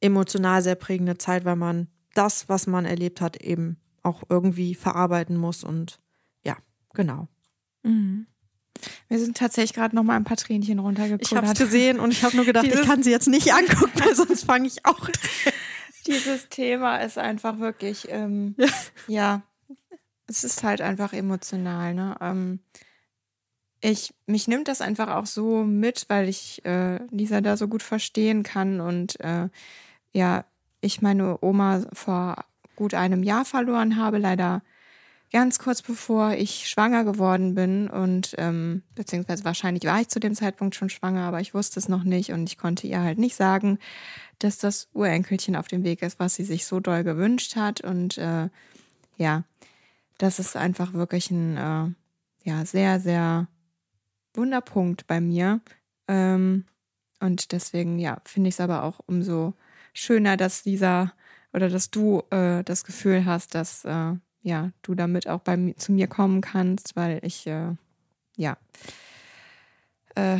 [SPEAKER 1] emotional sehr prägende Zeit, weil man das, was man erlebt hat, eben auch irgendwie verarbeiten muss und ja, genau.
[SPEAKER 2] Mhm. Wir sind tatsächlich gerade noch mal ein paar Tränchen runtergekommen.
[SPEAKER 1] Ich habe es gesehen und ich habe nur gedacht, Dieses ich kann sie jetzt nicht angucken, weil [LAUGHS] sonst fange ich auch.
[SPEAKER 2] Dieses Thema ist einfach wirklich, ähm, ja. ja. es ist halt einfach emotional. Ne? Ähm, ich, mich nimmt das einfach auch so mit, weil ich äh, Lisa da so gut verstehen kann und äh, ja, ich meine Oma vor gut einem Jahr verloren habe, leider ganz kurz bevor ich schwanger geworden bin und ähm, beziehungsweise wahrscheinlich war ich zu dem Zeitpunkt schon schwanger, aber ich wusste es noch nicht und ich konnte ihr halt nicht sagen, dass das Urenkelchen auf dem Weg ist, was sie sich so doll gewünscht hat. Und äh, ja, das ist einfach wirklich ein äh, ja sehr sehr Wunderpunkt bei mir. Ähm, und deswegen ja finde ich es aber auch umso schöner, dass dieser oder dass du äh, das Gefühl hast, dass äh, ja, du damit auch bei zu mir kommen kannst, weil ich, äh, ja, äh,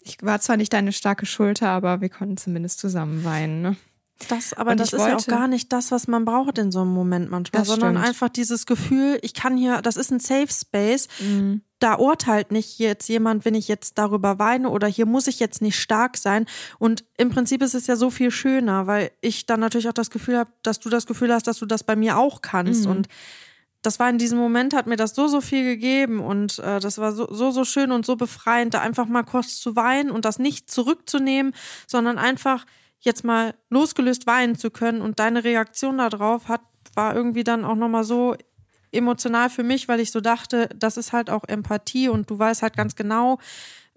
[SPEAKER 2] ich war zwar nicht deine starke Schulter, aber wir konnten zumindest zusammen weinen. Ne?
[SPEAKER 1] Das, aber und das ist wollte, ja auch gar nicht das, was man braucht in so einem Moment manchmal, sondern stimmt. einfach dieses Gefühl, ich kann hier, das ist ein Safe Space. Mhm. Da urteilt nicht jetzt jemand, wenn ich jetzt darüber weine oder hier muss ich jetzt nicht stark sein. Und im Prinzip ist es ja so viel schöner, weil ich dann natürlich auch das Gefühl habe, dass du das Gefühl hast, dass du das bei mir auch kannst. Mhm. Und das war in diesem Moment, hat mir das so, so viel gegeben und äh, das war so, so, so schön und so befreiend, da einfach mal kurz zu weinen und das nicht zurückzunehmen, sondern einfach jetzt mal losgelöst weinen zu können und deine Reaktion darauf hat, war irgendwie dann auch nochmal so emotional für mich, weil ich so dachte, das ist halt auch Empathie und du weißt halt ganz genau,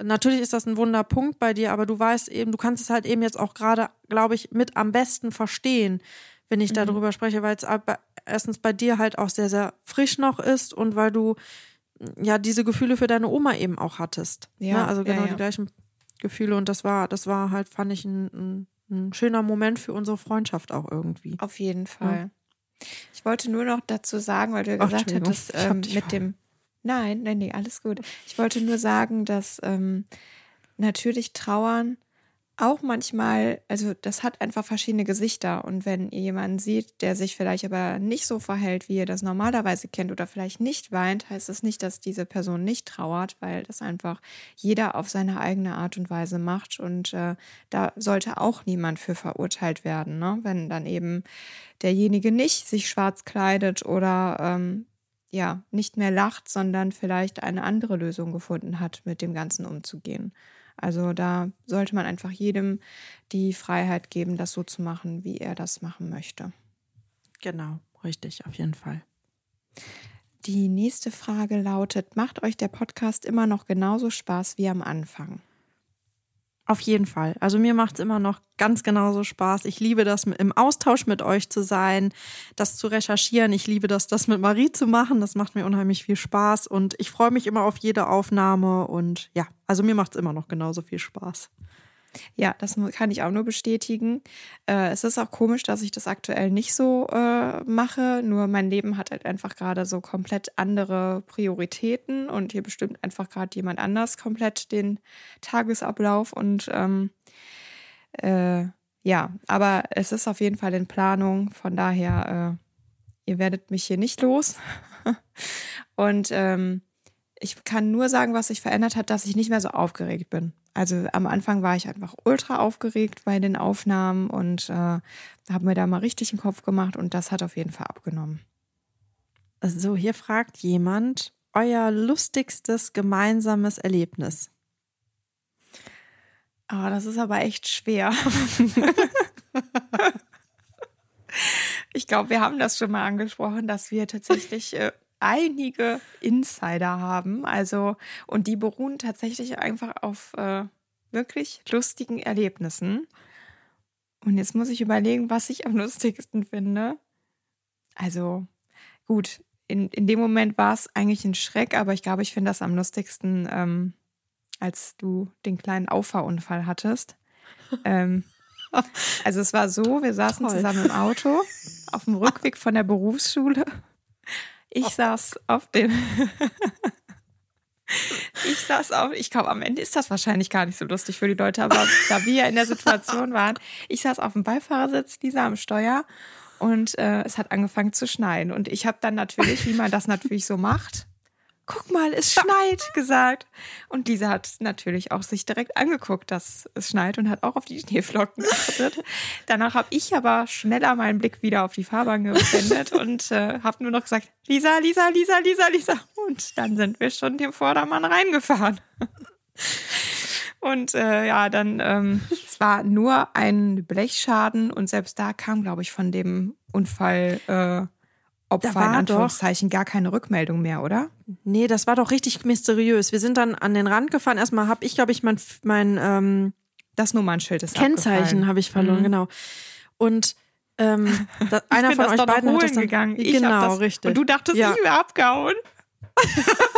[SPEAKER 1] natürlich ist das ein Wunderpunkt bei dir, aber du weißt eben, du kannst es halt eben jetzt auch gerade, glaube ich, mit am besten verstehen, wenn ich mhm. darüber spreche, weil es erstens bei dir halt auch sehr, sehr frisch noch ist und weil du ja diese Gefühle für deine Oma eben auch hattest.
[SPEAKER 2] Ja,
[SPEAKER 1] ne? Also
[SPEAKER 2] ja,
[SPEAKER 1] genau
[SPEAKER 2] ja.
[SPEAKER 1] die gleichen Gefühle und das war, das war halt, fand ich ein, ein, ein schöner Moment für unsere Freundschaft auch irgendwie.
[SPEAKER 2] Auf jeden Fall. Ich wollte nur noch dazu sagen, weil du ja
[SPEAKER 1] Ach,
[SPEAKER 2] gesagt
[SPEAKER 1] Entschuldigung,
[SPEAKER 2] hattest, ähm, mit dem. Nein, nein, nee, alles gut. Ich wollte nur sagen, dass ähm, natürlich Trauern auch manchmal, also das hat einfach verschiedene Gesichter. Und wenn ihr jemanden seht, der sich vielleicht aber nicht so verhält, wie ihr das normalerweise kennt oder vielleicht nicht weint, heißt das nicht, dass diese Person nicht trauert, weil das einfach jeder auf seine eigene Art und Weise macht. Und äh, da sollte auch niemand für verurteilt werden, ne? wenn dann eben derjenige nicht sich schwarz kleidet oder ähm, ja, nicht mehr lacht, sondern vielleicht eine andere Lösung gefunden hat, mit dem Ganzen umzugehen. Also da sollte man einfach jedem die Freiheit geben, das so zu machen, wie er das machen möchte.
[SPEAKER 1] Genau, richtig, auf jeden Fall.
[SPEAKER 2] Die nächste Frage lautet, macht euch der Podcast immer noch genauso Spaß wie am Anfang?
[SPEAKER 1] Auf jeden Fall. Also mir macht es immer noch ganz genauso Spaß. Ich liebe das, im Austausch mit euch zu sein, das zu recherchieren. Ich liebe das, das mit Marie zu machen. Das macht mir unheimlich viel Spaß und ich freue mich immer auf jede Aufnahme und ja, also mir macht es immer noch genauso viel Spaß.
[SPEAKER 2] Ja, das kann ich auch nur bestätigen. Äh, es ist auch komisch, dass ich das aktuell nicht so äh, mache. Nur mein Leben hat halt einfach gerade so komplett andere Prioritäten und hier bestimmt einfach gerade jemand anders komplett den Tagesablauf. Und ähm, äh, ja, aber es ist auf jeden Fall in Planung. Von daher, äh, ihr werdet mich hier nicht los. [LAUGHS] und ähm, ich kann nur sagen, was sich verändert hat, dass ich nicht mehr so aufgeregt bin. Also am Anfang war ich einfach ultra aufgeregt bei den Aufnahmen und äh, habe mir da mal richtig den Kopf gemacht und das hat auf jeden Fall abgenommen.
[SPEAKER 1] So, hier fragt jemand, euer lustigstes gemeinsames Erlebnis.
[SPEAKER 2] Ah, das ist aber echt schwer. [LAUGHS] ich glaube, wir haben das schon mal angesprochen, dass wir tatsächlich äh, einige Insider haben. Also, und die beruhen tatsächlich einfach auf äh, wirklich lustigen Erlebnissen. Und jetzt muss ich überlegen, was ich am lustigsten finde. Also, gut, in, in dem Moment war es eigentlich ein Schreck, aber ich glaube, ich finde das am lustigsten, ähm, als du den kleinen Auffahrunfall hattest. ähm, also es war so, wir saßen
[SPEAKER 1] Toll.
[SPEAKER 2] zusammen im Auto auf dem Rückweg von der Berufsschule. Ich saß auf dem [LAUGHS] Ich saß auf, ich glaube, am Ende ist das wahrscheinlich gar nicht so lustig für die Leute, aber da wir ja in der Situation waren, ich saß auf dem Beifahrersitz, Lisa am Steuer und äh, es hat angefangen zu schneien. Und ich habe dann natürlich, wie man das natürlich so macht, guck mal, es schneit, gesagt. Und Lisa hat natürlich auch sich direkt angeguckt, dass es schneit und hat auch auf die Schneeflocken geachtet. Danach habe ich aber schneller meinen Blick wieder auf die Fahrbahn gewendet und äh, habe nur noch gesagt, Lisa, Lisa, Lisa, Lisa, Lisa. Und dann sind wir schon dem Vordermann reingefahren. Und äh, ja, dann, ähm, es war nur ein Blechschaden und selbst da kam, glaube ich, von dem Unfall äh, Opfer
[SPEAKER 1] war
[SPEAKER 2] in
[SPEAKER 1] doch-
[SPEAKER 2] Anführungszeichen gar keine Rückmeldung mehr, oder?
[SPEAKER 1] Nee, das war doch richtig mysteriös. Wir sind dann an den Rand gefahren. Erstmal habe ich, glaube ich, mein, mein ähm,
[SPEAKER 2] Das Nummernschild ist
[SPEAKER 1] Kennzeichen habe ich verloren,
[SPEAKER 2] Mhm.
[SPEAKER 1] genau. Und ähm, [LAUGHS] da, einer von euch
[SPEAKER 2] doch
[SPEAKER 1] beiden hat das dann,
[SPEAKER 2] gegangen. Ich
[SPEAKER 1] genau,
[SPEAKER 2] das,
[SPEAKER 1] richtig.
[SPEAKER 2] Und du dachtest,
[SPEAKER 1] Ja.
[SPEAKER 2] ich wäre abgehauen. [LAUGHS]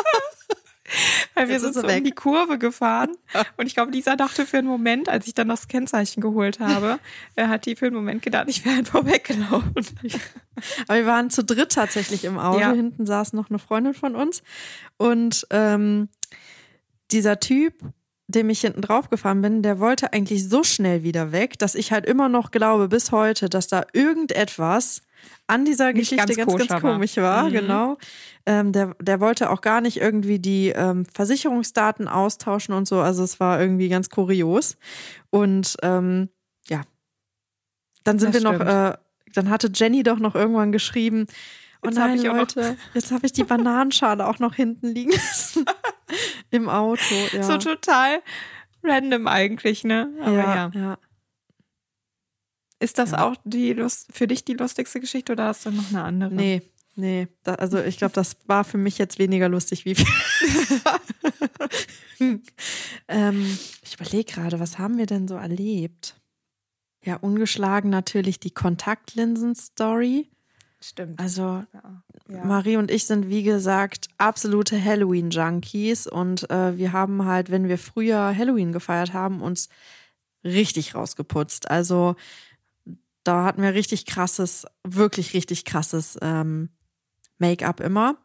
[SPEAKER 2] Weil wir sind so um die Kurve gefahren. Und ich glaube, Lisa dachte für einen Moment, als ich dann das Kennzeichen geholt habe, [LAUGHS] äh, hat die für einen Moment gedacht, ich wäre einfach weggelaufen.
[SPEAKER 1] Aber wir waren zu dritt tatsächlich im Auto.
[SPEAKER 2] Ja.
[SPEAKER 1] Hinten saß noch eine Freundin von uns. Und ähm, dieser Typ, dem ich hinten drauf gefahren bin, der wollte eigentlich so schnell wieder weg, dass ich halt immer noch glaube bis heute, dass da irgendetwas an dieser
[SPEAKER 2] Nicht
[SPEAKER 1] Geschichte
[SPEAKER 2] ganz
[SPEAKER 1] ganz, ganz, komisch war.
[SPEAKER 2] Mhm.
[SPEAKER 1] Genau. Ähm, der, der wollte auch gar nicht irgendwie die ähm, Versicherungsdaten austauschen und so. Also es war irgendwie ganz kurios. Und ähm, ja, dann sind
[SPEAKER 2] Das
[SPEAKER 1] wir noch,
[SPEAKER 2] stimmt.
[SPEAKER 1] äh, dann hatte Jenny doch noch irgendwann geschrieben, oh
[SPEAKER 2] Jetzt hab
[SPEAKER 1] nein,
[SPEAKER 2] noch-
[SPEAKER 1] Leute, jetzt habe ich die Bananenschale auch noch hinten liegen lassen. [LAUGHS] Im Auto, ja.
[SPEAKER 2] So total random eigentlich, ne? Aber ja.
[SPEAKER 1] ja, ja.
[SPEAKER 2] Ist das
[SPEAKER 1] Ja.
[SPEAKER 2] auch die Lust, für dich die lustigste Geschichte oder hast du noch eine andere?
[SPEAKER 1] Nee, nee. Da, also ich glaube, das war für mich jetzt weniger lustig wie [LAUGHS] ähm, Ich überlege gerade, was haben wir denn so erlebt? Ja, ungeschlagen natürlich die Kontaktlinsen-Story.
[SPEAKER 2] Stimmt.
[SPEAKER 1] Also
[SPEAKER 2] ja.
[SPEAKER 1] Marie und ich sind, wie gesagt, absolute Halloween-Junkies und äh, wir haben halt, wenn wir früher Halloween gefeiert haben, uns richtig rausgeputzt. Also da hatten wir richtig krasses, wirklich richtig krasses ähm, Make-up immer.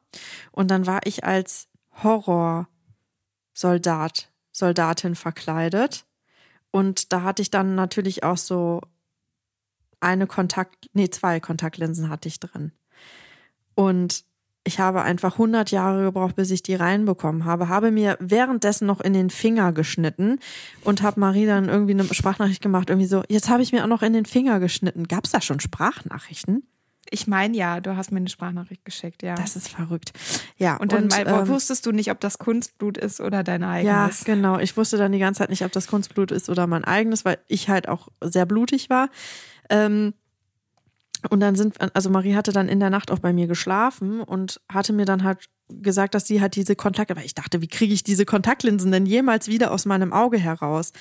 [SPEAKER 1] Und dann war ich als Horror-Soldat, Soldatin verkleidet. Und da hatte ich dann natürlich auch so eine Kontakt, nee, zwei Kontaktlinsen hatte ich drin. Und ich habe einfach 100 Jahre gebraucht, bis ich die reinbekommen habe, habe mir währenddessen noch in den Finger geschnitten und habe Marie dann irgendwie eine Sprachnachricht gemacht, irgendwie so, jetzt habe ich mir auch noch in den Finger geschnitten. Gab es da schon Sprachnachrichten?
[SPEAKER 2] Ich meine ja, du hast mir eine Sprachnachricht geschickt, ja.
[SPEAKER 1] Das ist verrückt. Ja,
[SPEAKER 2] und dann mal,
[SPEAKER 1] ähm,
[SPEAKER 2] wusstest du nicht, ob das Kunstblut ist oder dein
[SPEAKER 1] ja,
[SPEAKER 2] eigenes.
[SPEAKER 1] genau. Ich wusste dann die ganze Zeit nicht, ob das Kunstblut ist oder mein eigenes, weil ich halt auch sehr blutig war. Ähm, und dann sind, also Marie hatte dann in der Nacht auch bei mir geschlafen und hatte mir dann halt gesagt, dass sie halt diese Kontakt, aber ich dachte, wie kriege ich diese Kontaktlinsen denn jemals wieder aus meinem Auge heraus?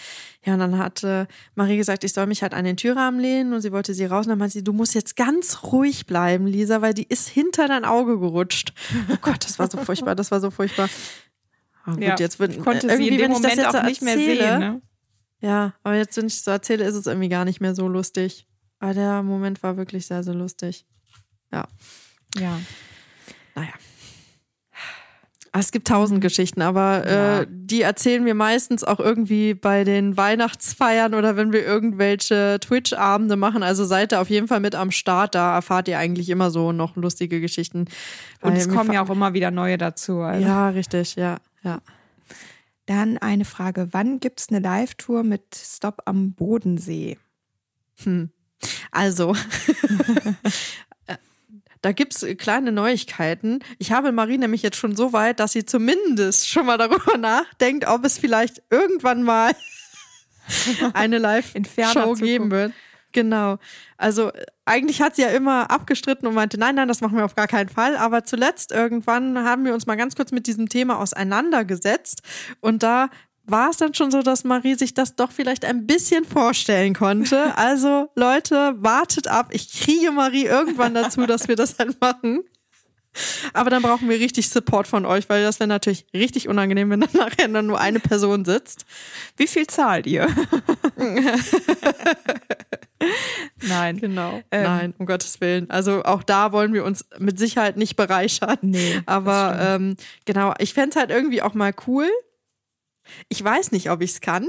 [SPEAKER 1] Ja, und dann hatte Marie gesagt, ich soll mich halt an den Türrahmen lehnen und sie wollte sie raus und dann meinte sie, du musst jetzt ganz ruhig bleiben, Lisa, weil die ist hinter dein Auge gerutscht. Oh Gott, das war so furchtbar, das war so furchtbar. Oh, gut,
[SPEAKER 2] Ja,
[SPEAKER 1] jetzt wird
[SPEAKER 2] ich konnte sie in dem
[SPEAKER 1] wenn ich das
[SPEAKER 2] Moment
[SPEAKER 1] jetzt
[SPEAKER 2] auch
[SPEAKER 1] so
[SPEAKER 2] nicht mehr
[SPEAKER 1] erzähle,
[SPEAKER 2] sehen. Ne?
[SPEAKER 1] ja, aber jetzt, wenn ich es so erzähle, ist es irgendwie gar nicht mehr so lustig. Aber der Moment war wirklich sehr, sehr lustig. Ja,
[SPEAKER 2] Ja.
[SPEAKER 1] naja. Ah, Es gibt tausend Geschichten, aber
[SPEAKER 2] Ja.
[SPEAKER 1] äh, die erzählen wir meistens auch irgendwie bei den Weihnachtsfeiern oder wenn wir irgendwelche Twitch-Abende machen. Also seid ihr auf jeden Fall mit am Start. Da erfahrt ihr eigentlich immer so noch lustige Geschichten.
[SPEAKER 2] Und es kommen ja auch immer wieder neue dazu. Also.
[SPEAKER 1] Ja, richtig, ja, ja.
[SPEAKER 2] Dann eine Frage: Wann gibt es eine Live-Tour mit Stop am Bodensee?
[SPEAKER 1] Hm. Also, [LAUGHS] da gibt's kleine Neuigkeiten. Ich habe Marie nämlich jetzt schon so weit, dass sie zumindest schon mal darüber [LAUGHS] nachdenkt, ob es vielleicht irgendwann mal [LAUGHS] eine Live-Show geben wird. Genau. Also äh, eigentlich hat sie ja immer abgestritten und meinte, nein, nein, das machen wir auf gar keinen Fall. Aber zuletzt irgendwann haben wir uns mal ganz kurz mit diesem Thema auseinandergesetzt. Und da war es dann schon so, dass Marie sich das doch vielleicht ein bisschen vorstellen konnte. [LAUGHS] Also Leute, wartet ab. Ich kriege Marie irgendwann dazu, dass wir das halt machen. Aber dann brauchen wir richtig Support von euch, weil das wäre natürlich richtig unangenehm, wenn dann nachher dann nur eine Person sitzt.
[SPEAKER 2] Wie viel zahlt ihr? [LAUGHS] Nein.
[SPEAKER 1] Genau.
[SPEAKER 2] Ähm,
[SPEAKER 1] Nein, um Gottes Willen. Also auch da wollen wir uns mit Sicherheit nicht bereichern.
[SPEAKER 2] Nee,
[SPEAKER 1] Aber ähm, genau, ich fänd's halt irgendwie auch mal cool. Ich weiß nicht, ob ich's kann.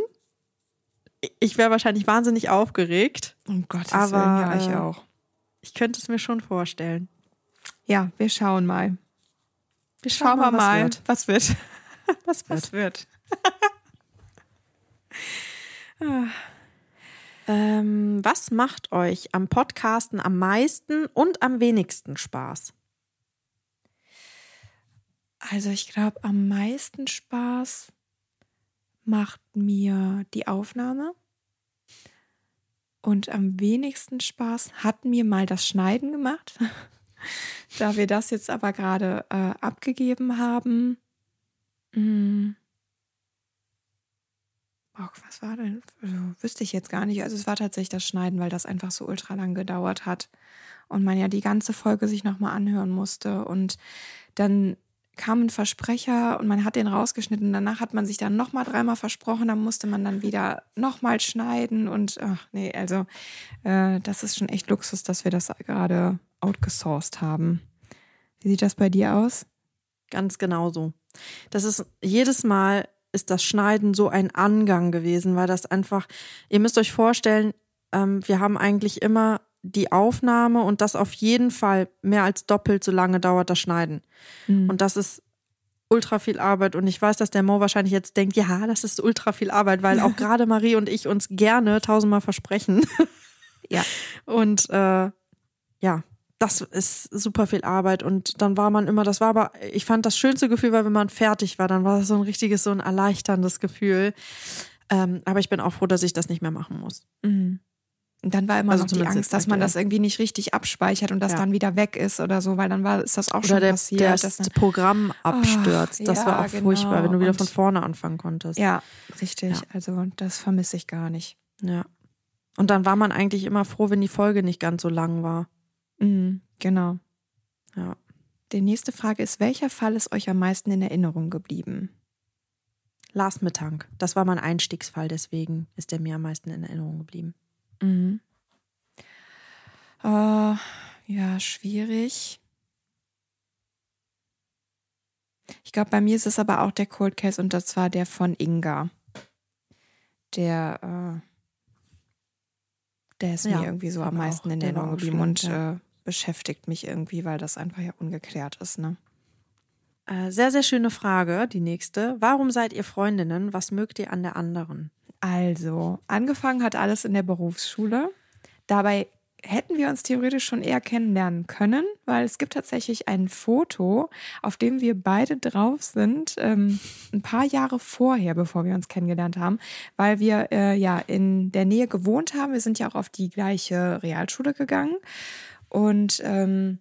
[SPEAKER 1] Ich wäre wahrscheinlich wahnsinnig aufgeregt.
[SPEAKER 2] Um Gottes
[SPEAKER 1] Aber,
[SPEAKER 2] Willen, ja, ich
[SPEAKER 1] äh,
[SPEAKER 2] auch.
[SPEAKER 1] Ich könnte es mir schon vorstellen.
[SPEAKER 2] Ja, wir schauen mal.
[SPEAKER 1] Wir
[SPEAKER 2] Schauen wir mal,
[SPEAKER 1] wird.
[SPEAKER 2] was wird. [LAUGHS]
[SPEAKER 1] Was
[SPEAKER 2] Was wird. [LAUGHS]
[SPEAKER 1] Ähm, was macht euch am Podcasten am meisten und am wenigsten Spaß?
[SPEAKER 2] Also ich glaube, am meisten Spaß macht mir die Aufnahme. Und am wenigsten Spaß hat mir mal das Schneiden gemacht. [LAUGHS] da wir das jetzt aber gerade äh, abgegeben haben. Mh, Oh, was war denn? Also, wüsste ich jetzt gar nicht. Also es war tatsächlich das Schneiden, weil das einfach so ultra lang gedauert hat. Und man ja die ganze Folge sich nochmal anhören musste. Und dann kam ein Versprecher und man hat den rausgeschnitten. Danach hat man sich dann nochmal dreimal versprochen. Dann musste man dann wieder nochmal schneiden. Und ach nee, also äh, das ist schon echt Luxus, dass wir das gerade outgesourced haben. Wie sieht das bei dir aus?
[SPEAKER 1] Ganz genauso. Das ist jedes Mal ist das Schneiden so ein Angang gewesen, weil das einfach, ihr müsst euch vorstellen, ähm, wir haben eigentlich immer die Aufnahme und das auf jeden Fall mehr als doppelt so lange dauert das Schneiden. Und das ist ultra viel Arbeit und ich weiß, dass der Mo wahrscheinlich jetzt denkt, ja, das ist ultra viel Arbeit, weil auch [LAUGHS] gerade Marie und ich uns gerne tausendmal versprechen. [LAUGHS]
[SPEAKER 2] Ja.
[SPEAKER 1] Und äh, ja, das ist super viel Arbeit und dann war man immer, das war aber, ich fand das schönste Gefühl, weil wenn man fertig war, dann war das so ein richtiges, so ein erleichterndes Gefühl. Ähm, aber ich bin auch froh, dass ich das nicht mehr machen muss.
[SPEAKER 2] Mhm. Und dann war immer
[SPEAKER 1] Also
[SPEAKER 2] noch die Angst, dass man das irgendwie nicht richtig abspeichert und das
[SPEAKER 1] Ja.
[SPEAKER 2] dann wieder weg ist oder so, weil dann war ist das auch
[SPEAKER 1] Oder
[SPEAKER 2] schon
[SPEAKER 1] der,
[SPEAKER 2] passiert.
[SPEAKER 1] der
[SPEAKER 2] dass dann,
[SPEAKER 1] Programm abstürzt. das
[SPEAKER 2] ja,
[SPEAKER 1] war auch furchtbar,
[SPEAKER 2] genau.
[SPEAKER 1] wenn du wieder
[SPEAKER 2] Und-
[SPEAKER 1] von vorne anfangen konntest.
[SPEAKER 2] ja, richtig.
[SPEAKER 1] Ja.
[SPEAKER 2] Also das vermisse ich gar nicht.
[SPEAKER 1] ja. Und dann war man eigentlich immer froh, wenn die Folge nicht ganz so lang war.
[SPEAKER 2] Mhm. Genau.
[SPEAKER 1] Ja.
[SPEAKER 2] Die nächste Frage ist, welcher Fall ist euch am meisten in Erinnerung geblieben?
[SPEAKER 1] Lars Mittank. Das war mein Einstiegsfall, deswegen ist der mir am meisten in Erinnerung geblieben.
[SPEAKER 2] Mhm. Äh, ja, schwierig. Ich glaube, bei mir ist es aber auch der Cold Case und das war der von Inga. Der, äh, der ist
[SPEAKER 1] Ja,
[SPEAKER 2] mir irgendwie so am meisten
[SPEAKER 1] auch-
[SPEAKER 2] in Erinnerung geblieben und
[SPEAKER 1] ja.
[SPEAKER 2] äh, beschäftigt mich irgendwie, weil das einfach ja ungeklärt ist, ne?
[SPEAKER 1] Äh, sehr, sehr schöne Frage, die nächste. Warum seid ihr Freundinnen? Was mögt ihr an der anderen?
[SPEAKER 2] Also, angefangen hat alles in der Berufsschule. Dabei hätten wir uns theoretisch schon eher kennenlernen können, weil es gibt tatsächlich ein Foto, auf dem wir beide drauf sind, ähm, ein paar Jahre vorher, bevor wir uns kennengelernt haben, weil wir äh, ja in der Nähe gewohnt haben. Wir sind ja auch auf die gleiche Realschule gegangen. Und ähm,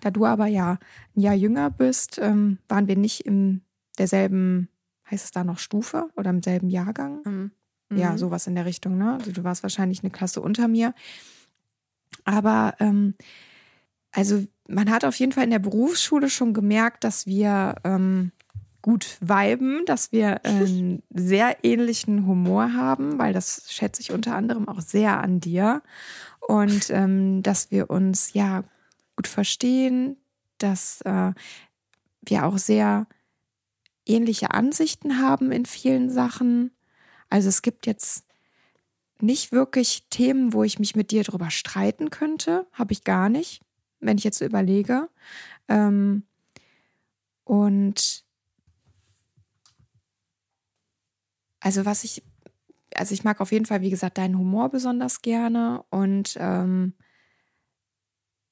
[SPEAKER 2] da du aber ja ein Jahr jünger bist, ähm, waren wir nicht in derselben, heißt es da noch Stufe oder im selben Jahrgang?
[SPEAKER 1] Mhm.
[SPEAKER 2] Ja, sowas in der Richtung, ne? Also du warst wahrscheinlich eine Klasse unter mir. Aber ähm, also man hat auf jeden Fall in der Berufsschule schon gemerkt, dass wir ähm, gut viben, dass wir einen [LAUGHS] sehr ähnlichen Humor haben, weil das schätze ich unter anderem auch sehr an dir. Und ähm, dass wir uns ja gut verstehen, dass äh, wir auch sehr ähnliche Ansichten haben in vielen Sachen. Also es gibt jetzt nicht wirklich Themen, wo ich mich mit dir drüber streiten könnte. Habe ich gar nicht, wenn ich jetzt so überlege. Ähm, und also was ich, also ich mag auf jeden Fall, wie gesagt, deinen Humor besonders gerne und ähm,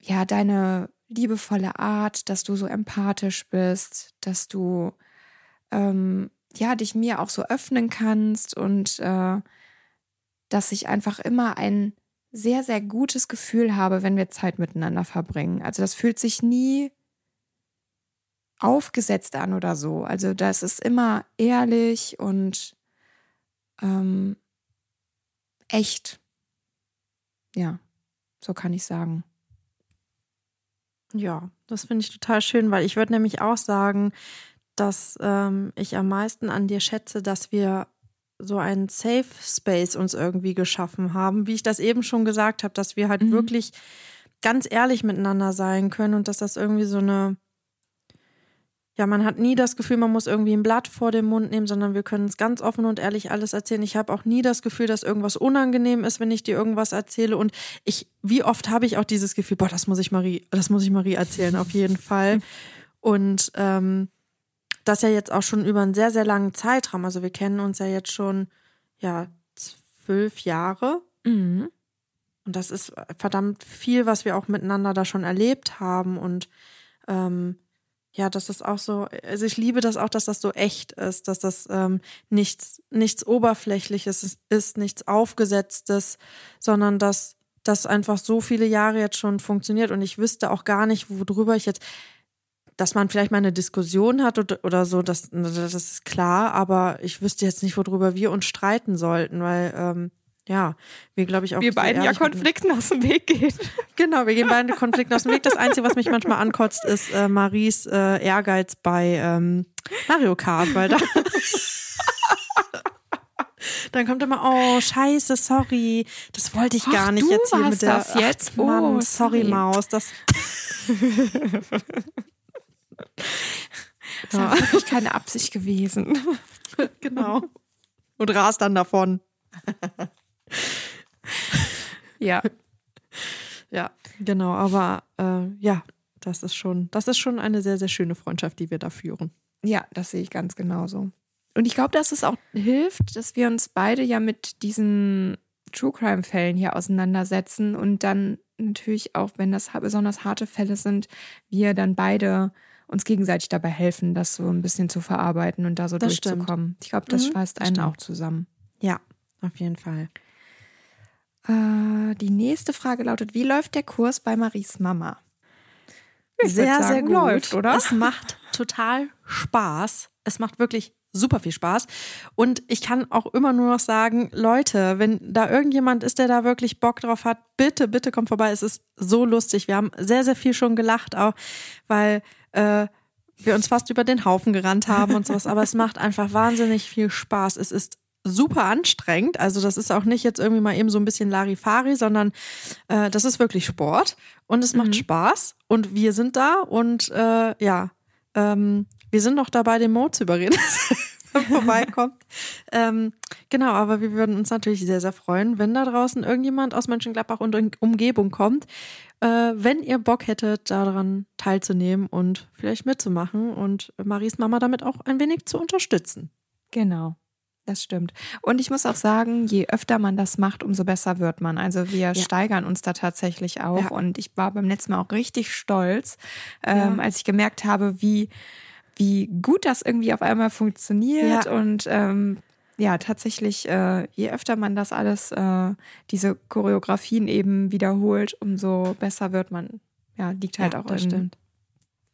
[SPEAKER 2] ja, deine liebevolle Art, dass du so empathisch bist, dass du ähm, ja dich mir auch so öffnen kannst und äh, dass ich einfach immer ein sehr, sehr gutes Gefühl habe, wenn wir Zeit miteinander verbringen. Also das fühlt sich nie aufgesetzt an oder so. Also das ist immer ehrlich und ähm, echt. Ja, so kann ich sagen.
[SPEAKER 1] Ja, das finde ich total schön, weil ich würde nämlich auch sagen, dass ähm, ich am meisten an dir schätze, dass wir so einen Safe Space uns irgendwie geschaffen haben, wie ich das eben schon gesagt habe, dass wir halt
[SPEAKER 2] Mhm.
[SPEAKER 1] wirklich ganz ehrlich miteinander sein können und dass das irgendwie so eine, ja, man hat nie das Gefühl, man muss irgendwie ein Blatt vor den Mund nehmen, sondern wir können uns ganz offen und ehrlich alles erzählen. Ich habe auch nie das Gefühl, dass irgendwas unangenehm ist, wenn ich dir irgendwas erzähle. Und ich, wie oft habe ich auch dieses Gefühl, boah, das muss ich Marie, das muss ich Marie erzählen, auf jeden Fall. [LAUGHS] Und ähm, das ja jetzt auch schon über einen sehr, sehr langen Zeitraum. Also wir kennen uns ja jetzt schon, ja, zwölf Jahre.
[SPEAKER 2] Mhm.
[SPEAKER 1] Und das ist verdammt viel, was wir auch miteinander da schon erlebt haben. Und ähm, ja, das ist auch so, also ich liebe das auch, dass das so echt ist, dass das ähm, nichts, nichts Oberflächliches ist, ist, nichts Aufgesetztes, sondern dass das einfach so viele Jahre jetzt schon funktioniert. Und ich wüsste auch gar nicht, worüber ich jetzt, dass man vielleicht mal eine Diskussion hat oder, oder so, das, das ist klar, aber ich wüsste jetzt nicht, worüber wir uns streiten sollten, weil ähm, ja, wir glaube ich auch
[SPEAKER 2] Wir beiden ja Konflikten aus dem Weg gehen. [LAUGHS]
[SPEAKER 1] Genau, wir gehen beide Konflikten aus dem Weg. Das Einzige, was mich manchmal ankotzt, ist äh, Maries äh, Ehrgeiz bei ähm, Mario Kart, weil da. [LAUGHS] Dann kommt immer, oh, scheiße, sorry, das wollte ich gar
[SPEAKER 2] Ach,
[SPEAKER 1] nicht jetzt hier mit der.
[SPEAKER 2] das jetzt?
[SPEAKER 1] Mann,
[SPEAKER 2] Oh,
[SPEAKER 1] sorry,
[SPEAKER 2] sorry.
[SPEAKER 1] Maus, das. [LAUGHS]
[SPEAKER 2] Das ist ja wirklich keine Absicht gewesen. [LAUGHS]
[SPEAKER 1] genau. Und rast dann davon.
[SPEAKER 2] Ja.
[SPEAKER 1] Ja, genau, aber äh, ja, das ist schon, das ist schon eine sehr, sehr schöne Freundschaft, die wir da führen.
[SPEAKER 2] Ja, das sehe ich ganz genauso. Und ich glaube, dass es auch hilft, dass wir uns beide ja mit diesen True Crime-Fällen hier auseinandersetzen und dann natürlich auch, wenn das besonders harte Fälle sind, wir dann beide uns gegenseitig dabei helfen, das so ein bisschen zu verarbeiten und da so
[SPEAKER 1] Das stimmt.
[SPEAKER 2] durchzukommen. Ich glaube, das
[SPEAKER 1] Mhm,
[SPEAKER 2] schweißt einen
[SPEAKER 1] stimmt.
[SPEAKER 2] auch zusammen.
[SPEAKER 1] Ja, auf jeden Fall.
[SPEAKER 2] Äh, die nächste Frage lautet: Wie läuft der Kurs bei Maries Mama? Ich
[SPEAKER 1] sehr,
[SPEAKER 2] sagen,
[SPEAKER 1] sehr gut.
[SPEAKER 2] läuft, oder?
[SPEAKER 1] Es macht [LAUGHS] total Spaß. Es macht wirklich super viel Spaß. Und ich kann auch immer nur noch sagen, Leute, wenn da irgendjemand ist, der da wirklich Bock drauf hat, bitte, bitte kommt vorbei. Es ist so lustig. Wir haben sehr, sehr viel schon gelacht, auch weil äh, wir uns fast über den Haufen gerannt haben und sowas. Aber es macht einfach wahnsinnig viel Spaß. Es ist super anstrengend. Also das ist auch nicht jetzt irgendwie mal eben so ein bisschen Larifari, sondern äh, das ist wirklich Sport und es macht mhm. Spaß und wir sind da und äh, ja, ähm, wir sind noch dabei, den Mo zu überreden, er [LAUGHS] [LAUGHS] vorbeikommt. ähm, genau, aber wir würden uns natürlich sehr, sehr freuen, wenn da draußen irgendjemand aus Mönchengladbach und Umgebung kommt, äh, wenn ihr Bock hättet, daran teilzunehmen und vielleicht mitzumachen und Maries Mama damit auch ein wenig zu unterstützen.
[SPEAKER 2] Genau. Das stimmt. Und ich muss auch sagen, je öfter man das macht, umso besser wird man. Also wir ja. steigern uns da tatsächlich auch. Ja. Und ich war beim letzten Mal auch richtig stolz, ähm, ja. als ich gemerkt habe, wie, wie gut das irgendwie auf einmal funktioniert. Und ähm, ja, tatsächlich, äh, je öfter man das alles, äh, diese Choreografien eben wiederholt, umso besser wird man. Ja, liegt halt auch
[SPEAKER 1] das in, stimmt.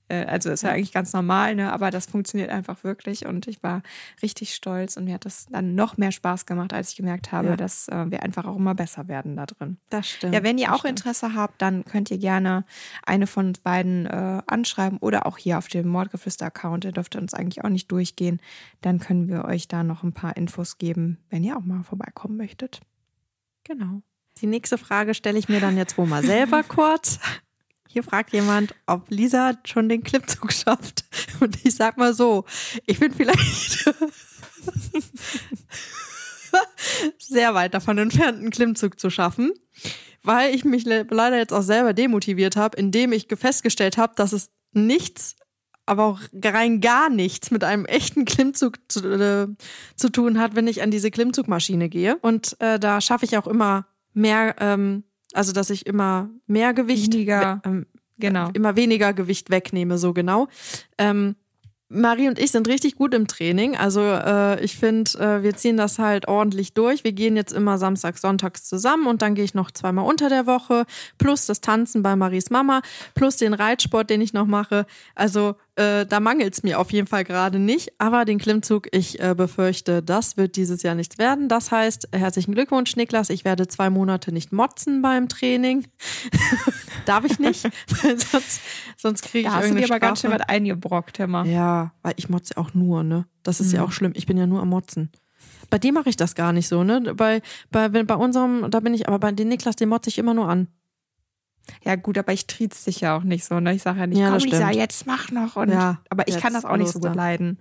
[SPEAKER 2] Äh, also ist ja eigentlich ganz normal, ne? aber das funktioniert einfach wirklich und ich war richtig stolz und mir hat das dann noch mehr Spaß gemacht, als ich gemerkt habe, ja. dass äh, wir einfach auch immer besser werden da drin.
[SPEAKER 1] Das stimmt.
[SPEAKER 2] Ja, wenn ihr auch
[SPEAKER 1] stimmt.
[SPEAKER 2] Interesse habt, dann könnt ihr gerne eine von uns beiden äh, anschreiben oder auch hier auf dem Mordgeflüster-Account. Ihr dürft uns eigentlich auch nicht durchgehen. Dann können wir euch da noch ein paar Infos geben, wenn ihr auch mal vorbeikommen möchtet.
[SPEAKER 1] Genau. Die nächste Frage stelle ich mir dann jetzt wohl mal selber [LAUGHS] kurz. Hier fragt jemand, ob Lisa schon den Clipzug schafft. [LAUGHS] Und ich sag mal so, ich bin vielleicht [LAUGHS] sehr weit davon entfernt, einen Klimmzug zu schaffen, weil ich mich leider jetzt auch selber demotiviert habe, indem ich festgestellt habe, dass es nichts, aber auch rein gar nichts mit einem echten Klimmzug zu, äh, zu tun hat, wenn ich an diese Klimmzugmaschine gehe. Und äh, da schaffe ich auch immer mehr ähm, also, dass ich immer mehr Gewicht,
[SPEAKER 2] weniger, ähm,
[SPEAKER 1] genau. immer weniger Gewicht wegnehme, so genau. Ähm, Marie und ich sind richtig gut im Training. Also äh, ich finde, äh, wir ziehen das halt ordentlich durch. Wir gehen jetzt immer samstags, sonntags zusammen und dann gehe ich noch zweimal unter der Woche, plus das Tanzen bei Maries Mama, plus den Reitsport, den ich noch mache. Also äh, da mangelt es mir auf jeden Fall gerade nicht. Aber den Klimmzug, ich äh, befürchte, das wird dieses Jahr nichts werden. Das heißt, herzlichen Glückwunsch, Niklas. Ich werde zwei Monate nicht motzen beim Training. [LAUGHS] Darf ich nicht, [LAUGHS] weil sonst, sonst kriege ich
[SPEAKER 2] da hast du dir aber ganz schön was eingebrockt, Emma.
[SPEAKER 1] Ja, weil ich motze auch nur, ne? Das ist mhm. ja auch schlimm. Ich bin ja nur am Motzen. Bei dem mache ich das gar nicht so, ne? Bei, bei, bei unserem, da bin ich, aber bei den Niklas, den motze ich immer nur an.
[SPEAKER 2] Ja, gut, aber ich triez dich ja auch nicht so. Ne? Ich sage ja nicht, ja, komm, Lisa, jetzt mach noch. Und, ja, aber ich kann das auch nicht so gut leiden,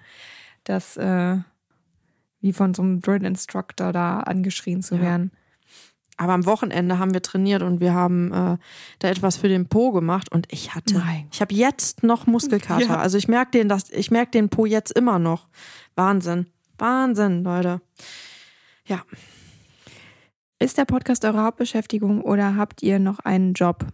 [SPEAKER 2] dass äh, wie von so einem Drill Instructor da angeschrien zu ja. werden.
[SPEAKER 1] Aber am Wochenende haben wir trainiert und wir haben äh, da etwas für den Po gemacht und ich hatte, Nein. ich habe jetzt noch Muskelkater. Ja. Also ich merke den, das, ich merke den Po jetzt immer noch. Wahnsinn, Wahnsinn, Leute. Ja.
[SPEAKER 2] Ist der Podcast eure Hauptbeschäftigung oder habt ihr noch einen Job?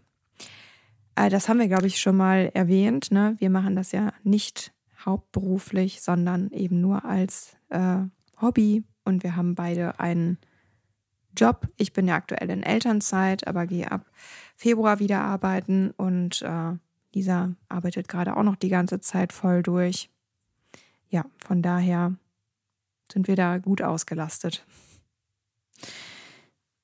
[SPEAKER 2] Äh, das haben wir, glaube ich, schon mal erwähnt. Ne? Wir machen das ja nicht hauptberuflich, sondern eben nur als äh, Hobby. Und wir haben beide einen Job. Ich bin ja aktuell in Elternzeit, aber gehe ab Februar wieder arbeiten. Und äh, Lisa arbeitet gerade auch noch die ganze Zeit voll durch. Ja, von daher sind wir da gut ausgelastet.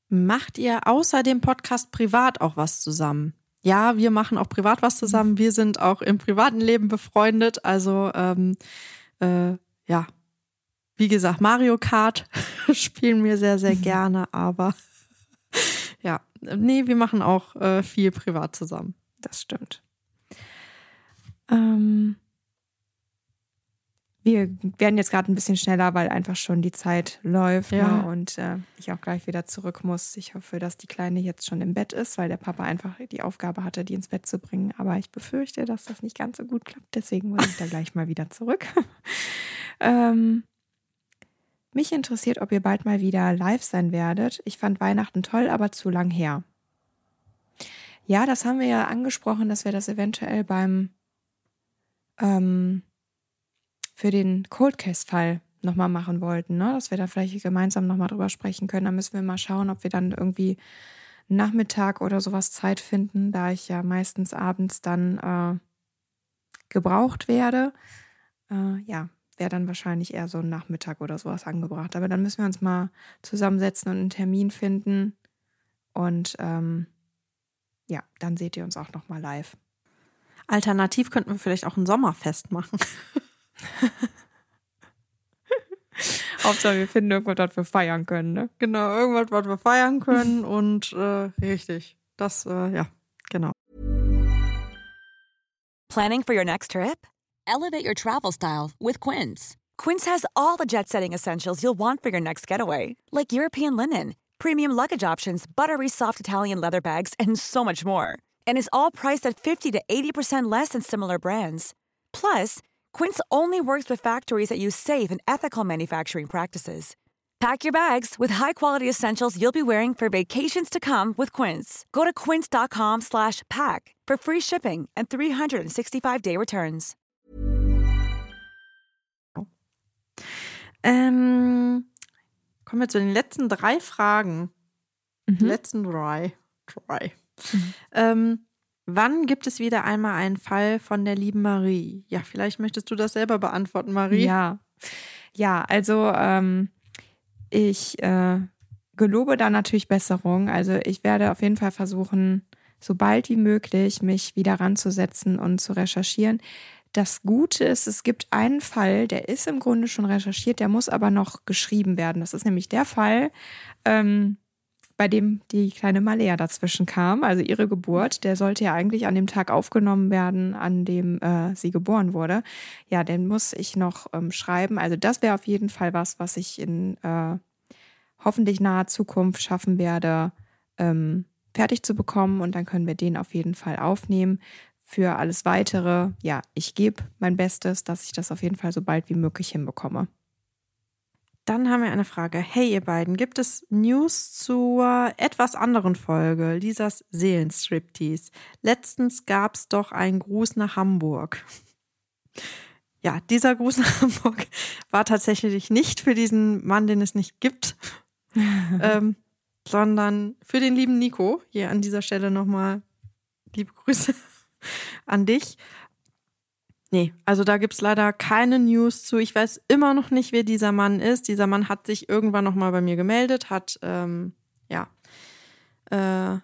[SPEAKER 1] Macht ihr außer dem Podcast privat auch was zusammen? Ja, wir machen auch privat was zusammen. Wir sind auch im privaten Leben befreundet. Also ähm, äh, ja, wie gesagt, Mario Kart [LAUGHS] spielen wir sehr, sehr gerne, aber [LAUGHS] ja, nee, wir machen auch äh, viel privat zusammen.
[SPEAKER 2] Das stimmt. Ähm, wir werden jetzt gerade ein bisschen schneller, weil einfach schon die Zeit läuft ja. ne? und äh, ich auch gleich wieder zurück muss. Ich hoffe, dass die Kleine jetzt schon im Bett ist, weil der Papa einfach die Aufgabe hatte, die ins Bett zu bringen. Aber ich befürchte, dass das nicht ganz so gut klappt. Deswegen muss ich da gleich mal wieder zurück. [LAUGHS] ähm, mich interessiert, ob ihr bald mal wieder live sein werdet. Ich fand Weihnachten toll, aber zu lang her. Ja, das haben wir ja angesprochen, dass wir das eventuell beim ähm, für den Cold Case-Fall nochmal machen wollten, ne? dass wir da vielleicht gemeinsam nochmal drüber sprechen können. Da müssen wir mal schauen, ob wir dann irgendwie Nachmittag oder sowas Zeit finden, da ich ja meistens abends dann äh, gebraucht werde. Äh, ja, wäre dann wahrscheinlich eher so ein Nachmittag oder sowas angebracht. Aber dann müssen wir uns mal zusammensetzen und einen Termin finden. Und ähm, ja, dann seht ihr uns auch nochmal live.
[SPEAKER 1] Alternativ könnten wir vielleicht auch ein Sommerfest machen. [LAUGHS] [LAUGHS]
[SPEAKER 2] Hauptsache, wir finden irgendwas, was wir feiern können, ne?
[SPEAKER 1] Genau, irgendwas, was wir feiern können [LAUGHS] und äh, richtig. Das, äh, ja, genau.
[SPEAKER 4] Planning for your next trip? Elevate your travel style with Quince. Quince has all the jet setting essentials you'll want for your next getaway, like European linen, premium luggage options, buttery soft Italian leather bags, and so much more. And is all priced at 50 to 80% less than similar brands. Plus, Quince only works with factories that use safe and ethical manufacturing practices. Pack your bags with high-quality essentials you'll be wearing for vacations to come with Quince. Go to quince.com/pack for free shipping and 365-day returns.
[SPEAKER 1] Ähm, kommen wir zu den letzten drei Fragen.
[SPEAKER 2] Mhm.
[SPEAKER 1] Letzten drei. Drei. Ähm, wann gibt es wieder einmal einen Fall von der lieben Marie? Ja, vielleicht möchtest du das selber beantworten, Marie.
[SPEAKER 2] Ja. Ja, also ähm, ich äh, gelobe da natürlich Besserung. Also ich werde auf jeden Fall versuchen, so bald wie möglich mich wieder ranzusetzen und zu recherchieren. Das Gute ist, es gibt einen Fall, der ist im Grunde schon recherchiert, der muss aber noch geschrieben werden. Das ist nämlich der Fall, ähm, bei dem die kleine Malea dazwischen kam, also ihre Geburt. Der sollte ja eigentlich an dem Tag aufgenommen werden, an dem äh, sie geboren wurde. Ja, den muss ich noch ähm, schreiben. Also das wäre auf jeden Fall was, was ich in äh, hoffentlich naher Zukunft schaffen werde, ähm, fertig zu bekommen. Und dann können wir den auf jeden Fall aufnehmen. Für alles Weitere, ja, ich gebe mein Bestes, dass ich das auf jeden Fall so bald wie möglich hinbekomme.
[SPEAKER 1] Dann haben wir eine Frage. Hey, ihr beiden, gibt es News zur etwas anderen Folge, Lisas Seelenstriptease? Letztens gab es doch einen Gruß nach Hamburg. Ja, dieser Gruß [LAUGHS] nach Hamburg war tatsächlich nicht für diesen Mann, den es nicht gibt, [LAUGHS] ähm, sondern für den lieben Nico. Hier an dieser Stelle nochmal liebe Grüße [LAUGHS] an dich. Nee, also da gibt es leider keine News zu. Ich weiß immer noch nicht, wer dieser Mann ist. Dieser Mann hat sich irgendwann nochmal bei mir gemeldet, hat ähm, ja äh,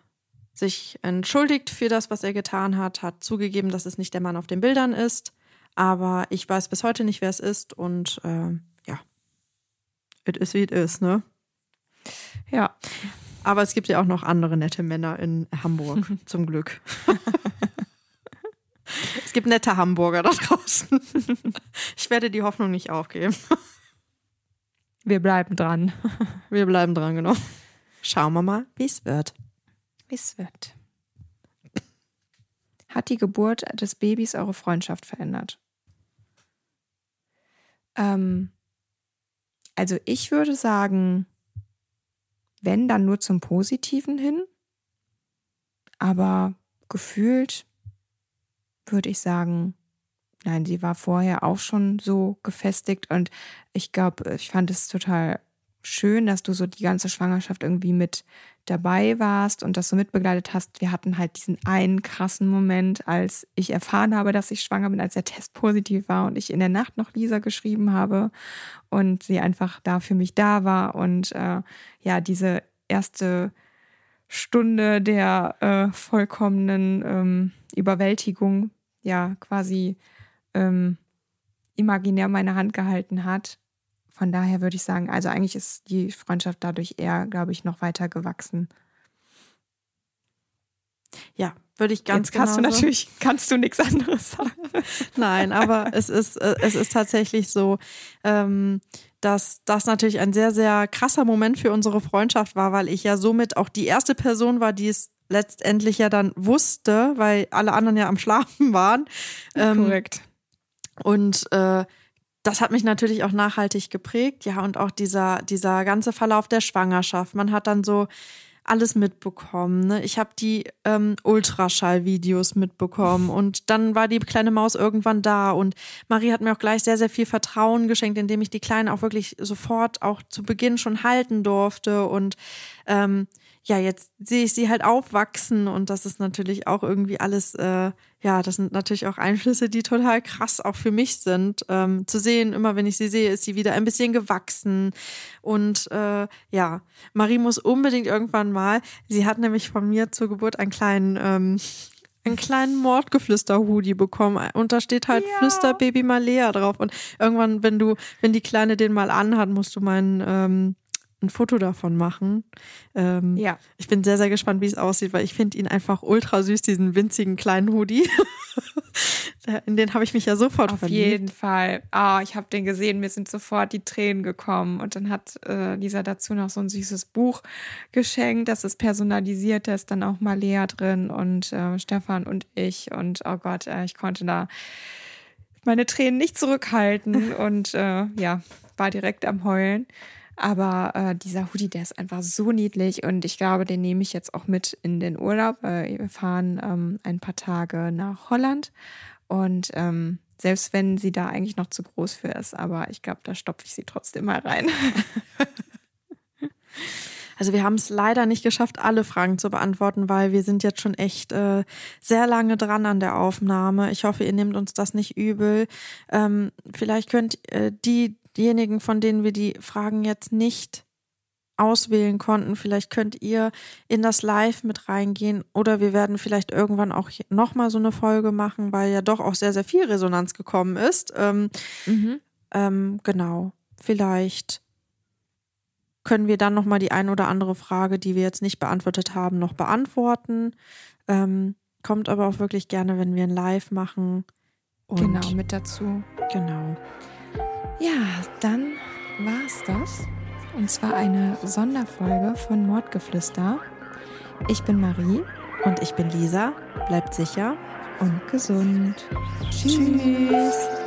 [SPEAKER 1] sich entschuldigt für das, was er getan hat, hat zugegeben, dass es nicht der Mann auf den Bildern ist. Aber ich weiß bis heute nicht, wer es ist. Und äh, ja, it is wie it is, ne?
[SPEAKER 2] Ja.
[SPEAKER 1] Aber es gibt ja auch noch andere nette Männer in Hamburg, [LAUGHS] zum Glück. [LAUGHS] [LAUGHS] Es gibt nette Hamburger da draußen. [LAUGHS] Ich werde die Hoffnung nicht aufgeben. [LAUGHS]
[SPEAKER 2] Wir bleiben dran.
[SPEAKER 1] Wir bleiben dran, genau. Schauen wir mal, wie es wird.
[SPEAKER 2] Wie es wird. Hat die Geburt des Babys eure Freundschaft verändert? Ähm, also ich würde sagen, wenn dann nur zum Positiven hin, aber gefühlt würde ich sagen, nein, sie war vorher auch schon so gefestigt und ich glaube, ich fand es total schön, dass du so die ganze Schwangerschaft irgendwie mit dabei warst und das so mitbegleitet hast. Wir hatten halt diesen einen krassen Moment, als ich erfahren habe, dass ich schwanger bin, als der Test positiv war und ich in der Nacht noch Lisa geschrieben habe und sie einfach da für mich da war und äh, ja, diese erste Stunde der äh, vollkommenen ähm, Überwältigung ja quasi ähm, imaginär meine Hand gehalten hat. Von daher würde ich sagen, also eigentlich ist die Freundschaft dadurch eher, glaube ich, noch weiter gewachsen.
[SPEAKER 1] Ja, würde ich ganz
[SPEAKER 2] Jetzt kannst du
[SPEAKER 1] genauso-
[SPEAKER 2] natürlich, kannst du nichts anderes sagen. [LAUGHS]
[SPEAKER 1] Nein, aber es ist, äh, es ist tatsächlich so, ähm, dass das natürlich ein sehr, sehr krasser Moment für unsere Freundschaft war, weil ich ja somit auch die erste Person war, die es letztendlich ja dann wusste, weil alle anderen ja am Schlafen [LAUGHS] waren. Ähm,
[SPEAKER 2] Korrekt.
[SPEAKER 1] Und äh, das hat mich natürlich auch nachhaltig geprägt. Ja, und auch dieser, dieser ganze Verlauf der Schwangerschaft. Man hat dann so alles mitbekommen. Ne? Ich habe die ähm, Ultraschallvideos mitbekommen [LAUGHS] und dann war die kleine Maus irgendwann da und Marie hat mir auch gleich sehr, sehr viel Vertrauen geschenkt, indem ich die Kleine auch wirklich sofort auch zu Beginn schon halten durfte und ähm, ja, jetzt sehe ich sie halt aufwachsen und das ist natürlich auch irgendwie alles, äh, ja, das sind natürlich auch Einflüsse, die total krass auch für mich sind. Ähm, zu sehen, immer wenn ich sie sehe, ist sie wieder ein bisschen gewachsen. Und äh, ja, Marie muss unbedingt irgendwann mal, sie hat nämlich von mir zur Geburt einen kleinen ähm, einen kleinen Mordgeflüster-Hoodie bekommen und da steht halt ja. Flüsterbaby Malea drauf und irgendwann, wenn du, wenn die Kleine den mal anhat, musst du meinen ähm, ein Foto davon machen. Ähm, ja. Ich bin sehr, sehr gespannt, wie es aussieht, weil ich finde ihn einfach ultra süß, diesen winzigen kleinen Hoodie. [LAUGHS] In den habe ich mich ja sofort
[SPEAKER 2] Auf
[SPEAKER 1] verliebt.
[SPEAKER 2] Auf jeden Fall. Ah, oh, ich habe den gesehen, mir sind sofort die Tränen gekommen. Und dann hat äh, Lisa dazu noch so ein süßes Buch geschenkt. Das ist personalisiert, da ist dann auch mal Lea drin und äh, Stefan und ich. Und oh Gott, äh, ich konnte da meine Tränen nicht zurückhalten [LAUGHS] und äh, ja, war direkt am Heulen. Aber äh, dieser Hoodie, der ist einfach so niedlich und ich glaube, den nehme ich jetzt auch mit in den Urlaub. Weil wir fahren ähm, ein paar Tage nach Holland und ähm, selbst wenn sie da eigentlich noch zu groß für ist, aber ich glaube, da stopfe ich sie trotzdem mal rein. [LAUGHS]
[SPEAKER 1] Also wir haben es leider nicht geschafft, alle Fragen zu beantworten, weil wir sind jetzt schon echt äh, sehr lange dran an der Aufnahme. Ich hoffe, ihr nehmt uns das nicht übel. Ähm, vielleicht könnt äh, die diejenigen, von denen wir die Fragen jetzt nicht auswählen konnten, vielleicht könnt ihr in das Live mit reingehen oder wir werden vielleicht irgendwann auch nochmal so eine Folge machen, weil ja doch auch sehr, sehr viel Resonanz gekommen ist. Ähm, mhm. ähm, genau, vielleicht können wir dann nochmal die ein oder andere Frage, die wir jetzt nicht beantwortet haben, noch beantworten. Ähm, kommt aber auch wirklich gerne, wenn wir ein Live machen.
[SPEAKER 2] Und genau, mit dazu.
[SPEAKER 1] Genau.
[SPEAKER 2] Ja, dann war es das. Und zwar eine Sonderfolge von Mordgeflüster. Ich bin Marie.
[SPEAKER 1] Und ich bin Lisa. Bleibt sicher
[SPEAKER 2] und gesund.
[SPEAKER 1] Tschüss. Tschüss.